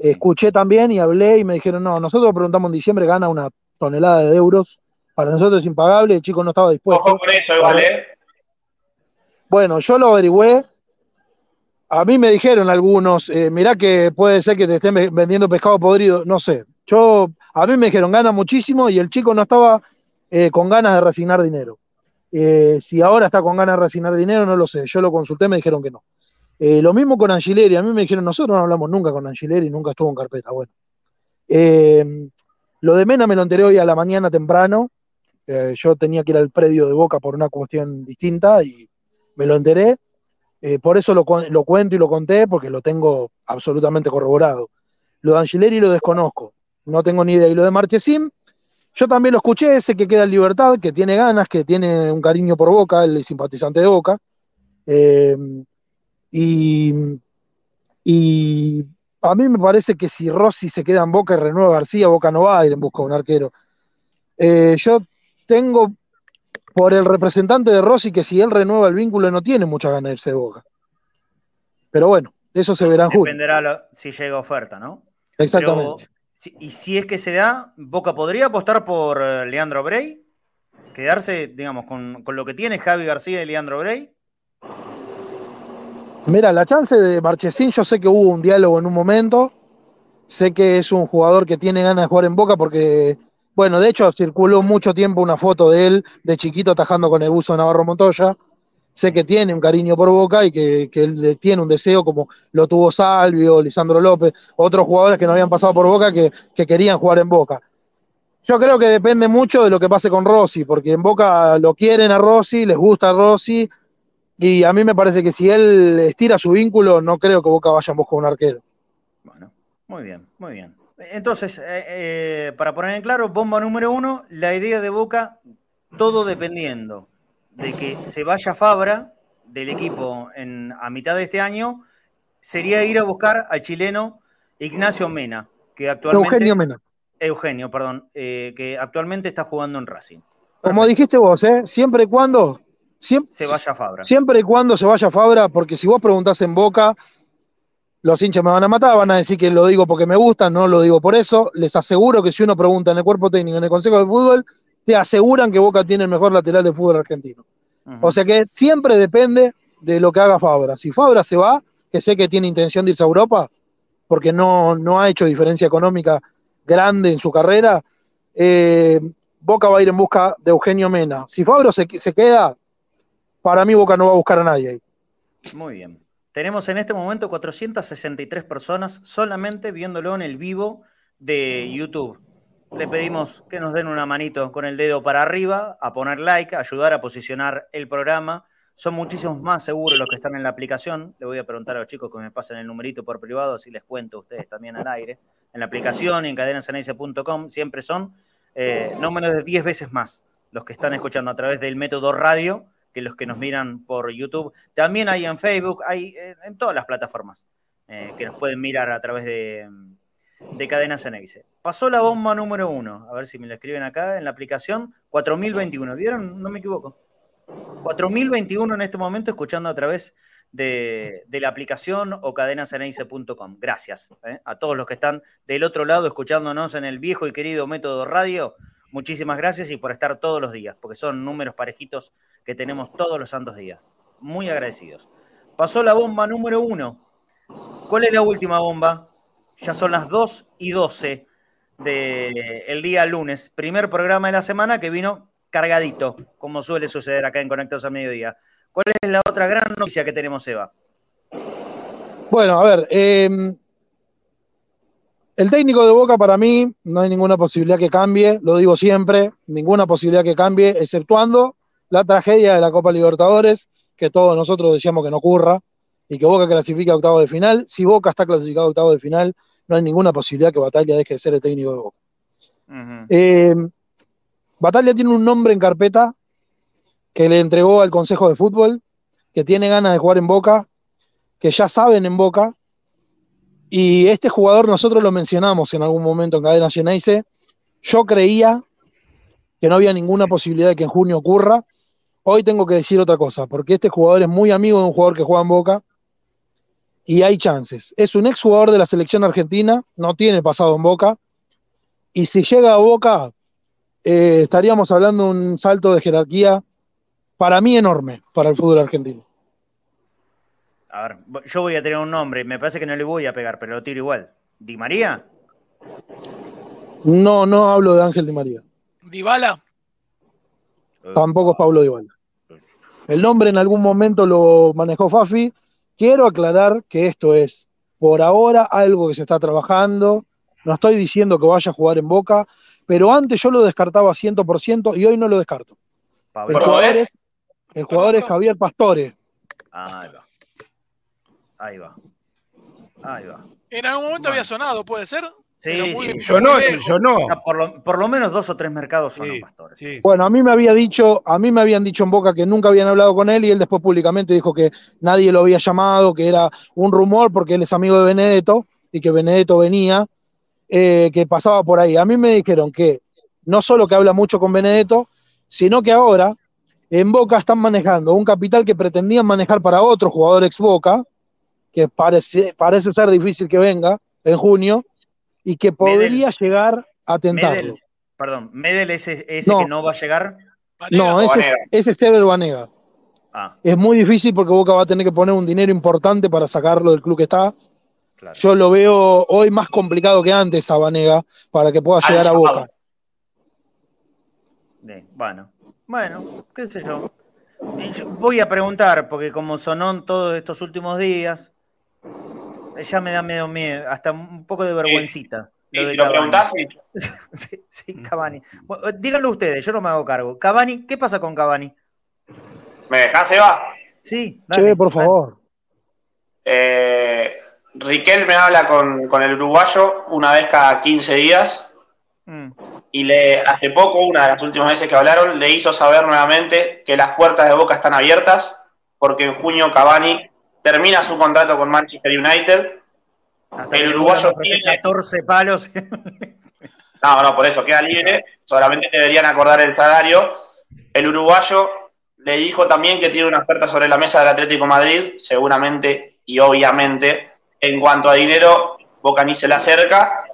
Escuché también y hablé y me dijeron, no, nosotros preguntamos en diciembre, gana una tonelada de euros, para nosotros es impagable, el chico no estaba dispuesto. Ojo con eso, igual, ¿eh? Bueno, yo lo averigüé, a mí me dijeron algunos, eh, mirá que puede ser que te estén vendiendo pescado podrido, no sé. Yo, a mí me dijeron, gana muchísimo y el chico no estaba eh, con ganas de resignar dinero. Eh, si ahora está con ganas de resignar dinero, no lo sé. Yo lo consulté, me dijeron que no. Eh, lo mismo con Angileri, a mí me dijeron, nosotros no hablamos nunca con Angileri, nunca estuvo en carpeta. Bueno, eh, lo de Mena me lo enteré hoy a la mañana temprano. Eh, yo tenía que ir al predio de Boca por una cuestión distinta y me lo enteré. por eso lo, cuento y lo conté, porque lo tengo absolutamente corroborado. Lo de Angileri lo desconozco, no tengo ni idea. Y lo de Marchesim, yo también lo escuché, sé que queda en libertad, que tiene ganas, que tiene un cariño por Boca, es simpatizante de Boca. Y, y a mí me parece que si Rossi se queda en Boca y renueva García, Boca no va a ir en busca de un arquero. Eh, yo tengo por el representante de Rossi que si él renueva el vínculo no tiene mucha ganas de irse de Boca. Pero bueno, eso se verá en julio. Dependerá si llega oferta, ¿no? Exactamente. y si es que se da, Boca podría apostar por eh, Leandro Bray, quedarse, digamos, con, con lo que tiene Javi García y Leandro Bray. Mira, la chance de Marchesín, yo sé que hubo un diálogo en un momento. Sé que es un jugador que tiene ganas de jugar en Boca porque, bueno, de hecho circuló mucho tiempo una foto de él de chiquito atajando con el buzo de Navarro Montoya. Sé que tiene un cariño por Boca y que, él tiene un deseo como lo tuvo Salvio, Lisandro López, otros jugadores que no habían pasado por Boca que, que querían jugar en Boca. Yo creo que depende mucho de lo que pase con Rossi, porque en Boca lo quieren a Rossi, les gusta a Rossi, y a mí me parece que si él estira su vínculo, no creo que Boca vaya en busca de un arquero. Bueno, muy bien, muy bien. Entonces, eh, eh, para poner en claro, bomba número uno, la idea de Boca, todo dependiendo de que se vaya Fabra del equipo en, a mitad de este año, sería ir a buscar al chileno Ignacio Mena, que actualmente... Eugenio Mena. Eugenio, perdón, eh, que actualmente está jugando en Racing. Como dijiste vos, ¿eh? siempre y cuando Siempre, se vaya Fabra. Siempre y cuando se vaya Fabra, porque si vos preguntás en Boca, los hinchas me van a matar, van a decir que lo digo porque me gusta, no lo digo por eso. Les aseguro que si uno pregunta en el cuerpo técnico, en el Consejo de Fútbol, te aseguran que Boca tiene el mejor lateral de fútbol argentino. O sea que siempre depende de lo que haga Fabra. Si Fabra se va, que sé que tiene intención de irse a Europa, porque no, no ha hecho diferencia económica grande en su carrera, eh, Boca va a ir en busca de Eugenio Mena. Si Fabra se, se queda, para mí Boca no va a buscar a nadie ahí. Muy bien. Tenemos en este momento 463 personas solamente viéndolo en el vivo de YouTube. Le pedimos que nos den una manito con el dedo para arriba, a poner like, a ayudar a posicionar el programa. Son muchísimos más seguros los que están en la aplicación. Le voy a preguntar a los chicos que me pasen el numerito por privado, si les cuento a ustedes también al aire. En la aplicación y en cadenasanaice.com siempre son eh, no menos de 10 veces más los que están escuchando a través del método radio que los que nos miran por YouTube. También hay en Facebook, hay en todas las plataformas eh, que nos pueden mirar a través de, de Cadena Ceneice. Pasó la bomba número uno, a ver si me lo escriben acá en la aplicación, 4021, ¿vieron? No me equivoco. 4021 en este momento escuchando a través de, la aplicación o cadenaceneice.com. Gracias eh, a todos los que están del otro lado escuchándonos en el viejo y querido método radio. Muchísimas gracias y por estar todos los días, porque son números parejitos que tenemos todos los santos días. Muy agradecidos. Pasó la bomba número uno. ¿Cuál es la última bomba? Ya son las 2 y 12 del día lunes. Primer programa de la semana que vino cargadito, como suele suceder acá en Conectados al Mediodía. ¿Cuál es la otra gran noticia que tenemos, Eva? Bueno, a ver, em, el técnico de Boca para mí no hay ninguna posibilidad que cambie, lo digo siempre, ninguna posibilidad que cambie, exceptuando la tragedia de la Copa Libertadores, que todos nosotros decíamos que no ocurra, y que Boca clasifique a octavo de final. Si Boca está clasificado a octavo de final, no hay ninguna posibilidad que Batalla deje de ser el técnico de Boca. Eh, Batalla tiene un nombre en carpeta que le entregó al Consejo de Fútbol, que tiene ganas de jugar en Boca, que ya saben en Boca. Y este jugador nosotros lo mencionamos en algún momento en Cadena Geneise. Yo creía que no había ninguna posibilidad de que en junio ocurra. Hoy tengo que decir otra cosa, porque este jugador es muy amigo de un jugador que juega en Boca y hay chances. Es un exjugador de la selección argentina, no tiene pasado en Boca, y si llega a Boca, eh, estaríamos hablando de un salto de jerarquía para mí enorme para el fútbol argentino. A ver, yo voy a tener un nombre, me parece que no le voy a pegar, pero lo tiro igual. ¿Di María? No, no hablo de Ángel Di María. ¿Dibala? Tampoco es Pablo Dybala. El nombre en algún momento lo manejó Fafi, Quiero aclarar que esto es por ahora algo que se está trabajando. No estoy diciendo que vaya a jugar en Boca, pero antes yo lo descartaba 100% y hoy no lo descarto. El jugador, es, el jugador es Javier Pastore. Va. Ahí va. Ahí va. En algún momento había sonado, ¿puede ser? Sí, sí, yo no, yo no. Por lo, menos dos o tres mercados son pastores. bueno, a mí me había dicho, a mí me habían dicho en Boca que nunca habían hablado con él y él después públicamente dijo que nadie lo había llamado, que era un rumor porque él es amigo de Benedetto y que Benedetto venía, eh, que pasaba por ahí. A mí me dijeron que no solo que habla mucho con Benedetto, sino que ahora en Boca están manejando un capital que pretendían manejar para otro jugador ex Boca, que parece, parece ser difícil que venga en junio y que podría llegar a tentarlo. perdón, ¿Medel es ese que no va a llegar? no, ese, es, ese es Ever Banega. Ah. Es muy difícil porque Boca va a tener que poner un dinero importante para sacarlo del club que está. Yo lo veo hoy más complicado que antes a Banega para que pueda llegar a Boca. bueno, bueno, qué sé yo. Voy a preguntar, porque como sonó todos estos últimos días, ya me da medio miedo, hasta un poco de vergüencita. lo, de preguntás? sí, [laughs] sí, Cavani. díganlo ustedes, yo no me hago cargo. Cavani, ¿qué pasa con Cavani? ¿Me dejás, Eva? Sí, dale, por favor. Eh, Riquel me habla con, el uruguayo una vez cada 15 días. Mm. Y le, hace poco, una de las últimas veces que hablaron, le hizo saber nuevamente que las puertas de Boca están abiertas, porque en junio Cavani termina su contrato con Manchester United. el uruguayo tiene 14 palos. [laughs] no, no, por eso queda libre. Solamente deberían acordar el salario. El uruguayo le dijo también que tiene una oferta sobre la mesa del Atlético Madrid, seguramente y obviamente. En cuanto a dinero, Boca ni se le acerca.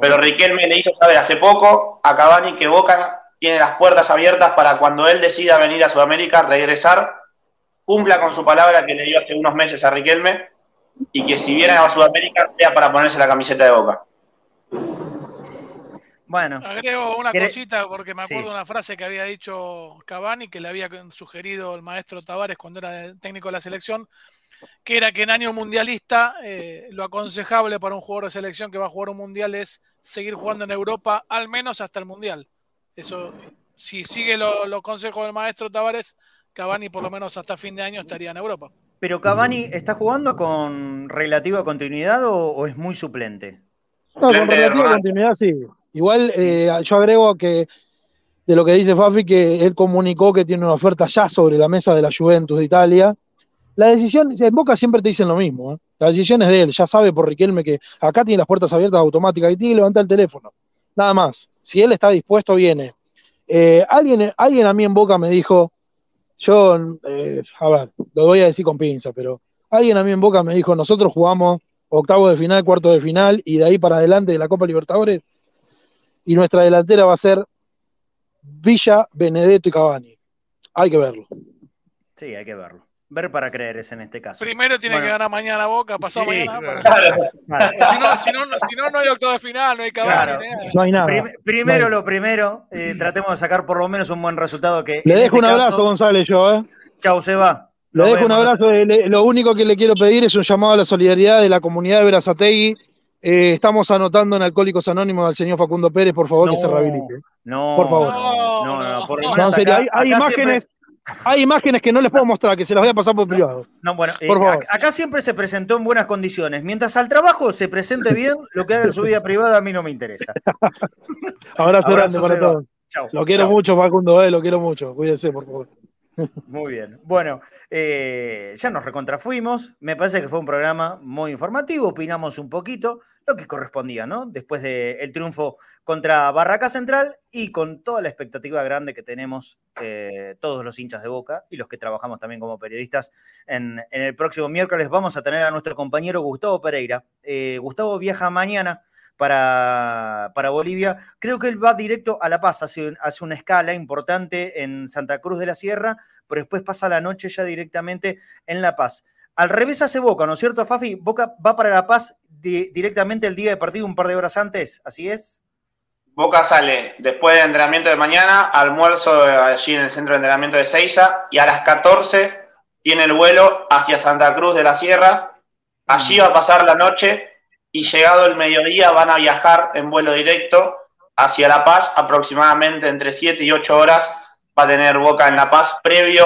pero Riquelme le hizo saber hace poco a Cavani que Boca tiene las puertas abiertas para cuando él decida venir a Sudamérica, regresar cumpla con su palabra que le dio hace unos meses a Riquelme y que si viene a Sudamérica sea para ponerse la camiseta de boca. Bueno. Agrego una cosita porque me acuerdo de una frase que había dicho Cavani que le había sugerido el maestro Tavares cuando era técnico de la selección. que era que en año mundialista eh, lo aconsejable para un jugador de selección que va a jugar un mundial es seguir jugando en Europa al menos hasta el mundial. Eso, si sigue los consejos del maestro Tavares, Cavani por lo menos hasta fin de año estaría en Europa. ¿Pero Cavani está jugando con relativa continuidad o, es muy suplente? No, con relativa continuidad sí. Igual eh, yo agrego que de lo que dice Fafi, que él comunicó que tiene una oferta ya sobre la mesa de la Juventus de Italia. La decisión, en Boca siempre te dicen lo mismo, ¿eh? la decisión es de él, ya sabe por Riquelme que acá tiene las puertas abiertas automáticas y tiene que levantar el teléfono, nada más. Si él está dispuesto, viene. Eh, alguien, alguien a mí en Boca me dijo, yo, eh, a ver, lo voy a decir con pinza, pero alguien a mí en Boca me dijo, nosotros jugamos octavo de final, cuarto de final y de ahí para adelante de la Copa Libertadores y nuestra delantera va a ser Villa, Benedetto y Cavani. Hay que verlo. Sí, hay que verlo. Ver para creer es en este caso. Primero tiene que ganar mañana Boca, pasado mañana. Si, no, si, no, si, no, no, hay octavo de final, no hay Cavani. No hay nada. primero lo primero, eh, tratemos de sacar por lo menos un buen resultado. Que Le dejo este un abrazo, González, yo. ¿eh? Chau, se va. Le dejo un abrazo. lo único que le quiero pedir es un llamado a la solidaridad de la comunidad de Verazategui eh, estamos anotando en Alcohólicos Anónimos al señor Facundo Pérez, por favor, que se rehabilite. No, por favor. No, no, no. Por hay, imágenes. Hay imágenes que no les puedo mostrar, que se las voy a pasar por privado. No, bueno, eh, acá siempre se presentó en buenas condiciones. Mientras al trabajo se presente bien, lo que haga en su vida privada a mí no me interesa. [laughs] Abrazo, grande para todos. Lo quiero mucho, Facundo, eh, lo quiero mucho. Cuídense, por favor. Muy bien. Bueno, eh, ya nos recontrafuimos. Me parece que fue un programa muy informativo. Opinamos un poquito lo que correspondía, ¿no? Después del triunfo contra Barraca Central y con toda la expectativa grande que tenemos eh, todos los hinchas de Boca y los que trabajamos también como periodistas. En, el próximo miércoles vamos a tener a nuestro compañero Gustavo Pereira. Eh, Gustavo viaja mañana para, para, Bolivia. Creo que él va directo a La Paz, hace, hace, una escala importante en Santa Cruz de la Sierra, pero después pasa la noche ya directamente en La Paz. Al revés hace Boca, ¿no es cierto, Fafi? Boca va para La Paz directamente el día de partido, un par de horas antes, ¿así es? Boca sale después del entrenamiento de mañana, almuerzo allí en el centro de entrenamiento de Seiza, y a las 14 tiene el vuelo hacia Santa Cruz de la Sierra. Allí mm. va a pasar la noche y llegado el mediodía van a viajar en vuelo directo hacia La Paz, aproximadamente entre 7 y 8 horas va a tener Boca en La Paz previo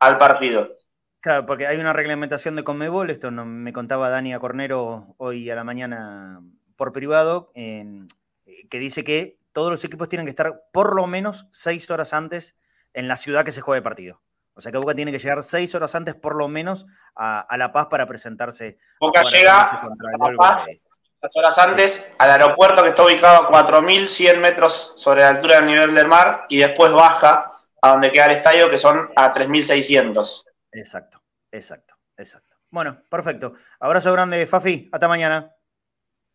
al partido. Claro, porque hay una reglamentación de Conmebol, esto no, me contaba Dania Cornero hoy a la mañana por privado, que dice que todos los equipos tienen que estar por lo menos 6 horas antes en la ciudad que se juegue el partido. O sea que Boca tiene que llegar seis horas antes por lo menos a, La Paz para presentarse. Boca llega a La Paz horas antes al aeropuerto que está ubicado a 4.100 metros sobre la altura del nivel del mar y después baja a donde queda el estadio que son a 3.600. Exacto, exacto, exacto. Bueno, perfecto. Abrazo grande, Fafi. Hasta mañana.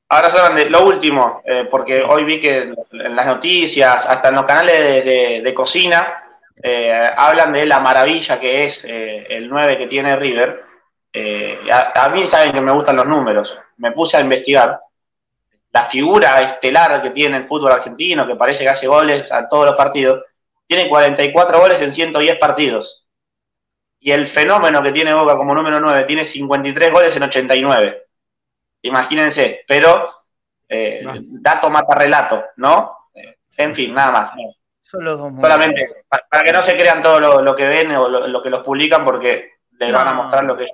Abrazo grande. Lo último, eh, porque hoy vi que en las noticias, hasta en los canales de, cocina, eh, hablan de la maravilla que es eh, el 9 que tiene River. A, mí saben que me gustan los números me puse a investigar, la figura estelar que tiene el fútbol argentino, que parece que hace goles a todos los partidos, tiene 44 goles en 110 partidos. Y el fenómeno que tiene Boca como número 9 tiene 53 goles en 89. Imagínense, pero eh, dato mata relato, ¿no? Eh, en fin, nada más. Solamente para, que no se crean todo lo, que ven o lo, que los publican porque les van a mostrar lo que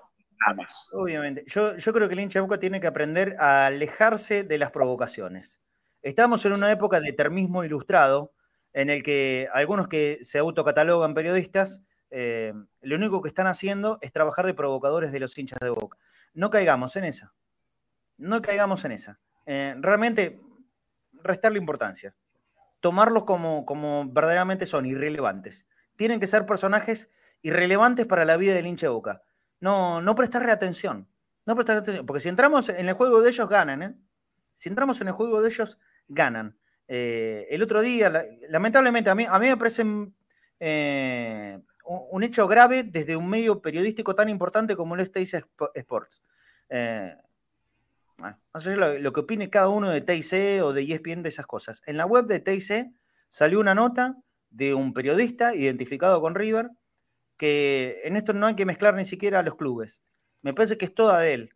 más. Obviamente. Yo, yo creo que el hincha de Boca tiene que aprender a alejarse de las provocaciones. Estamos en una época de termismo ilustrado, en el que algunos que se autocatalogan periodistas, eh, lo único que están haciendo es trabajar de provocadores de los hinchas de Boca. No caigamos en esa. No caigamos en esa. Eh, realmente, restarle importancia. Tomarlos como, como verdaderamente son, irrelevantes. Tienen que ser personajes irrelevantes para la vida del hincha de Boca no, no prestarle atención. No prestarle atención. Porque si entramos en el juego de ellos, ganan. ¿eh? Si entramos en el juego de ellos, ganan. Eh, el otro día, lamentablemente, a mí, a mí me parece eh, un hecho grave desde un medio periodístico tan importante como lo es TIC Sports. no sé lo, lo, que opine cada uno de TIC o de ESPN de esas cosas. En la web de TIC salió una nota de un periodista identificado con River que en esto no hay que mezclar ni siquiera a los clubes. Me parece que es toda de él.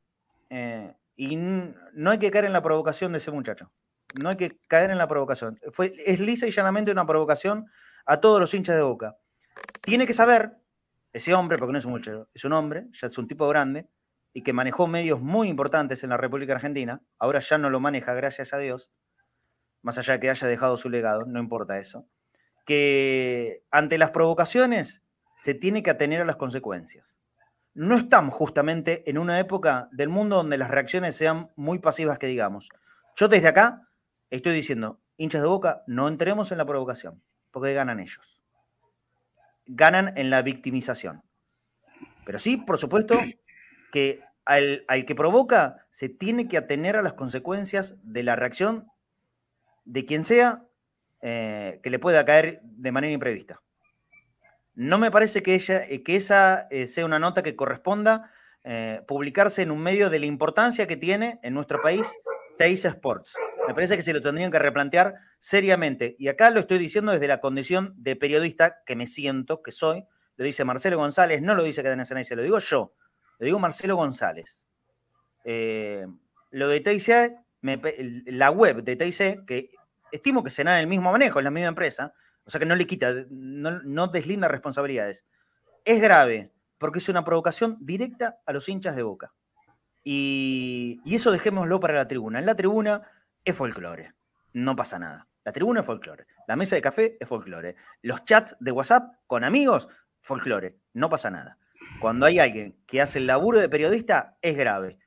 Eh, y no hay que caer en la provocación de ese muchacho. No hay que caer en la provocación. Fue, es lisa y llanamente una provocación a todos los hinchas de boca. Tiene que saber, ese hombre, porque no es un muchacho, es un hombre, ya es un tipo grande, y que manejó medios muy importantes en la República Argentina, ahora ya no lo maneja, gracias a Dios, más allá de que haya dejado su legado, no importa eso, que ante las provocaciones se tiene que atener a las consecuencias. No estamos justamente en una época del mundo donde las reacciones sean muy pasivas que digamos. Yo desde acá estoy diciendo, hinchas de boca, no entremos en la provocación, porque ganan ellos. Ganan en la victimización. Pero sí, por supuesto, que al, que provoca se tiene que atener a las consecuencias de la reacción de quien sea eh, que le pueda caer de manera imprevista. No me parece que, ella, eh, que esa eh, sea una nota que corresponda publicarse en un medio de la importancia que tiene en nuestro país Teis Sports. Me parece que se lo tendrían que replantear seriamente. Y acá lo estoy diciendo desde la condición de periodista que me siento, que soy. Lo dice Marcelo González, no lo dice Cadena se lo digo yo. Lo digo Marcelo González. Eh, lo de TIC, la web de TIC, que estimo que será en el mismo manejo, en la misma empresa, o sea que no le quita, no, deslinda responsabilidades. Es grave, porque es una provocación directa a los hinchas de boca. Y, y, eso dejémoslo para la tribuna. En la tribuna es folclore, no pasa nada. La tribuna es folclore, la mesa de café es folclore, los chats de WhatsApp con amigos, folclore, no pasa nada. Cuando hay alguien que hace el laburo de periodista, es grave.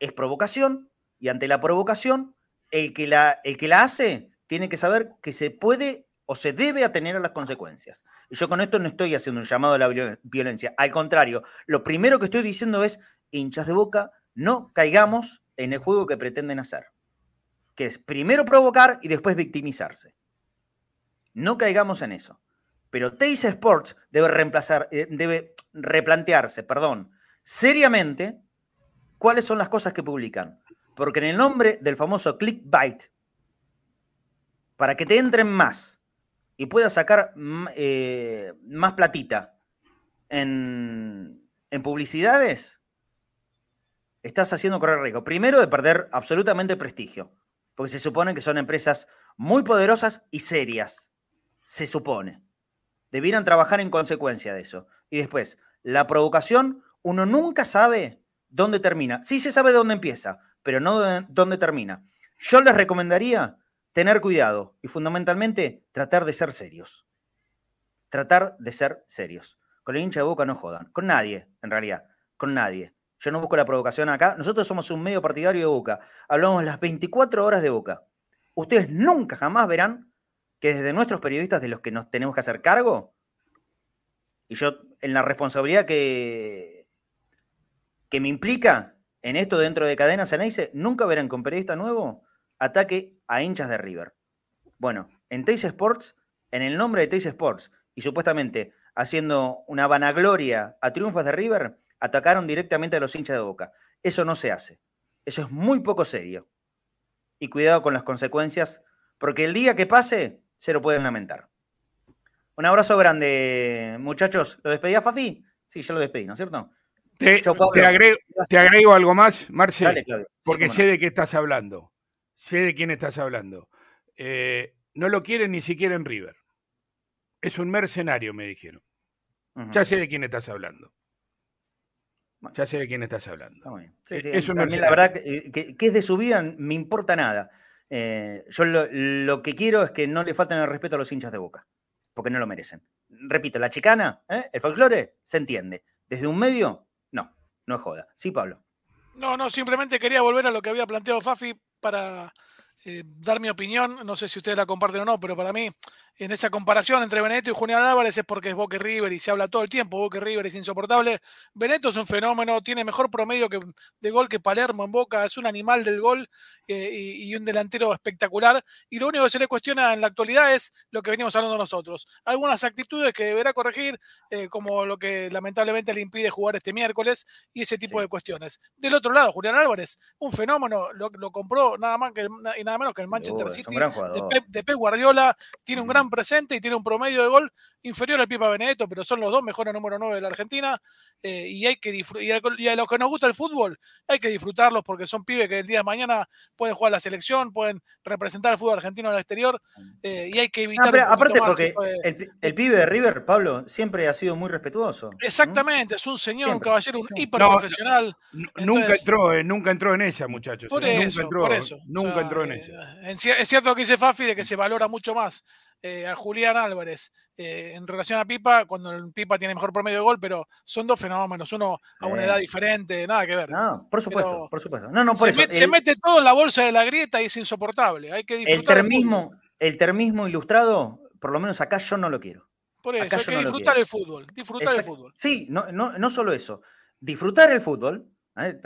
Es provocación y ante la provocación, el que la, el que la hace tiene que saber que se puede o se debe atener a las consecuencias. Y yo con esto no estoy haciendo un llamado a la violencia. Al contrario, lo primero que estoy diciendo es, hinchas de boca, no caigamos en el juego que pretenden hacer. Que es primero provocar y después victimizarse. No caigamos en eso. Pero Teis Sports debe eh, debe replantearse, perdón, seriamente cuáles son las cosas que publican. Porque en el nombre del famoso clickbait, para que te entren más y puedas sacar eh, más platita en, en publicidades, estás haciendo correr riesgo. Primero de perder absolutamente prestigio, porque se supone que son empresas muy poderosas y serias. Se supone. Debieran trabajar en consecuencia de eso. Y después, la provocación, uno nunca sabe dónde termina. Sí se sabe dónde empieza, pero no dónde termina. Yo les recomendaría tener cuidado y fundamentalmente tratar de ser serios. Tratar de ser serios. Con el hincha de boca no jodan. Con nadie, en realidad. Con nadie. Yo no busco la provocación acá. Nosotros somos un medio partidario de boca. Hablamos las 24 horas de boca. Ustedes nunca jamás verán que desde nuestros periodistas de los que nos tenemos que hacer cargo, y yo, en la responsabilidad que, que me implica en esto dentro de Cadenas dice nunca verán con periodista nuevo ataque a hinchas de River. Bueno, en Teis Sports, en el nombre de Teis Sports, y supuestamente haciendo una vanagloria a triunfos de River, atacaron directamente a los hinchas de Boca. Eso no se hace. Eso es muy poco serio. Y cuidado con las consecuencias, porque el día que pase, se lo pueden lamentar. Un abrazo grande, muchachos. ¿Lo despedí a Fafi? Sí, yo lo despedí, ¿no es cierto? Te, agrego, algo más, Marce, porque sé de qué estás hablando. Sé de quién estás hablando. Eh, no lo quieren ni siquiera en River. Es un mercenario, me dijeron. Ya sé de quién estás hablando. Ya sé de quién estás hablando. Sí, sí, es un la verdad que, es de su vida me importa nada. Eh, yo lo, que quiero es que no le falten el respeto a los hinchas de boca porque no lo merecen. Repito, la chicana, ¿eh? el folclore, se entiende. Desde un medio, no, no es joda. Sí, Pablo. No, no, simplemente quería volver a lo que había planteado Fafi para eh, dar mi opinión. No sé si ustedes la comparten o no, pero para mí en esa comparación entre Benedetto y Julián Álvarez es porque es Boca River y se habla todo el tiempo, Boca River es insoportable. Benedetto es un fenómeno, tiene mejor promedio que, de gol que Palermo en Boca, es un animal del gol eh, y, un delantero espectacular. Y lo único que se le cuestiona en la actualidad es lo que venimos hablando nosotros. Algunas actitudes que deberá corregir, eh, como lo que lamentablemente le impide jugar este miércoles y ese tipo de cuestiones. Del otro lado, Julián Álvarez, un fenómeno, lo, compró nada más que, y nada menos que el Manchester City de Pep Guardiola, tiene un gran están presentes y tiene un promedio de gol inferior al Pipa Benedetto, pero son los dos mejores número 9 de la Argentina. eh, y hay que y a, y a los que nos gusta el fútbol, hay que disfrutarlos porque son pibes que el día de mañana pueden jugar la selección, pueden representar al fútbol argentino en el exterior. eh, y hay que evitar. Ah, pero aparte, más porque de- el, pi- el pibe de River, Pablo, siempre ha sido muy respetuoso. ¿no? Exactamente, es un señor, Siempre, un caballero, un siempre. hiper No, Entonces- nunca entró, eh, nunca entró en ella, muchachos. Por eso, nunca entró, por eso. nunca O sea, entró en eh, ella. es cierto lo que dice Fafi de que se valora mucho más eh, a Julián Álvarez eh, en relación a Pipa, cuando el Pipa tiene mejor promedio de gol, pero son dos fenómenos, uno a una edad diferente, nada que ver. No, por supuesto, Pero por supuesto. No, no, por se, eso. met- se el- mete todo en la bolsa de la grieta y es insoportable. Hay que El disfrutar. fútbol. termismo, el termismo ilustrado, por lo menos acá yo no lo quiero. Por eso, acá hay que no disfrutar el fútbol. Disfrutar el fútbol. Sí, no, no, no solo eso. Disfrutar el fútbol. ¿Eh?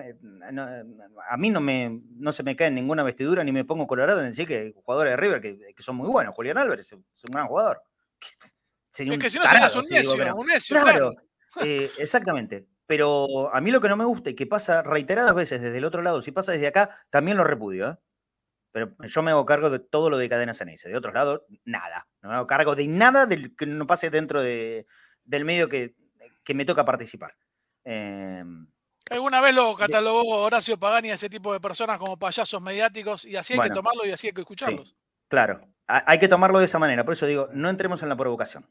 A mí no, me, no se me cae en ninguna vestidura ni me pongo colorado en decir que jugadores de River que, que son muy buenos. Julián Álvarez es un gran jugador. [laughs] Sería Es que si no serías un digo necio, un necio, Claro, claro. eh, exactamente. Pero a mí lo que no me gusta y que pasa reiteradas veces desde el otro lado, si pasa desde acá, también lo repudio. ¿eh? Pero yo me hago cargo de todo lo de cadena Ceneice. De otros lados, nada. No me hago cargo de nada del que no pase dentro de, del medio que, que me toca participar. Eh, Alguna vez lo catalogó Horacio Pagani a ese tipo de personas como payasos mediáticos y así hay Bueno. que tomarlo y así hay que escucharlos. Claro, ha- hay que tomarlo de esa manera. Por eso digo, no entremos en la provocación.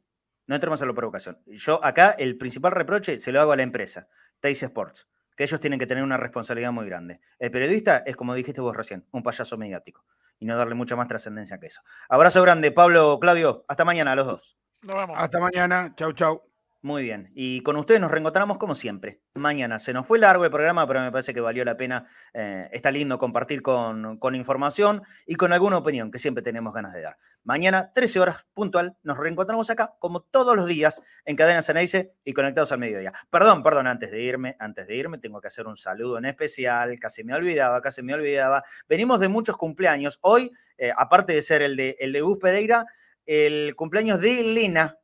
No entremos en la provocación. Yo acá el principal reproche se lo hago a la empresa, Teis Sports, que ellos tienen que tener una responsabilidad muy grande. El periodista es, como dijiste vos recién, un payaso mediático y no darle mucha más trascendencia que eso. Abrazo grande, Pablo, Claudio. Hasta mañana a los dos. Nos vemos. Hasta mañana. Chau, chau. Muy bien. Y con ustedes nos reencontramos como siempre. Mañana se nos fue largo el programa, pero me parece que valió la pena. eh, está lindo compartir con, con información y con alguna opinión que siempre tenemos ganas de dar. Mañana, 13 horas puntual, nos reencontramos acá, como todos los días, en Cadena Ceneice y conectados al mediodía. Perdón, perdón, antes de irme, antes de irme, tengo que hacer un saludo en especial. Casi me olvidaba, casi me olvidaba. Venimos de muchos cumpleaños. Hoy, eh, aparte de ser el de, el de Gus Pereira, el cumpleaños de Elena,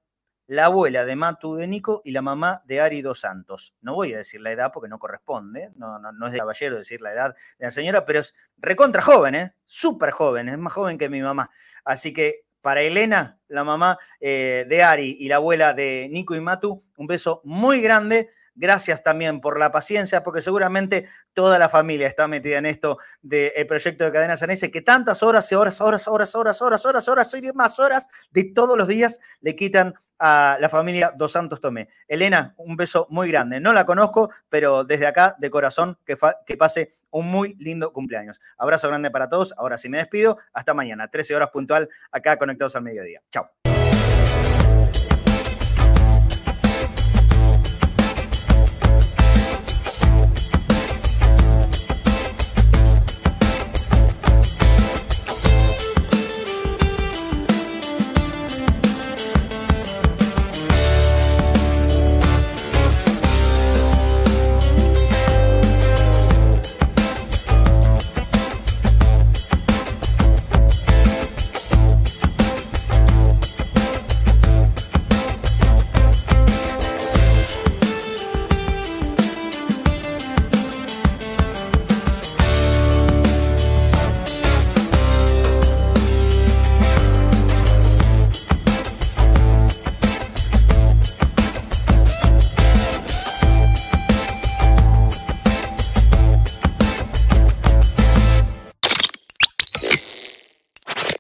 la abuela de Matu de Nico y la mamá de Ari dos Santos. No voy a decir la edad porque no corresponde, no, no, no es de caballero decir la edad de la señora, pero es recontra joven, ¿eh? súper joven, es más joven que mi mamá. Así que para Elena, la mamá eh, de Ari y la abuela de Nico y Matu, un beso muy grande. Gracias también por la paciencia, porque seguramente toda la familia está metida en esto del proyecto de Cadena Ceneice, que tantas horas y horas, horas, horas, horas, horas, horas, horas y más horas de todos los días le quitan a la familia Dos Santos Tomé. Elena, un beso muy grande. No la conozco, pero desde acá, de corazón, que pase un muy lindo cumpleaños. Abrazo grande para todos. Ahora sí me despido. Hasta mañana, 13 horas puntual, acá conectados al mediodía. Chao.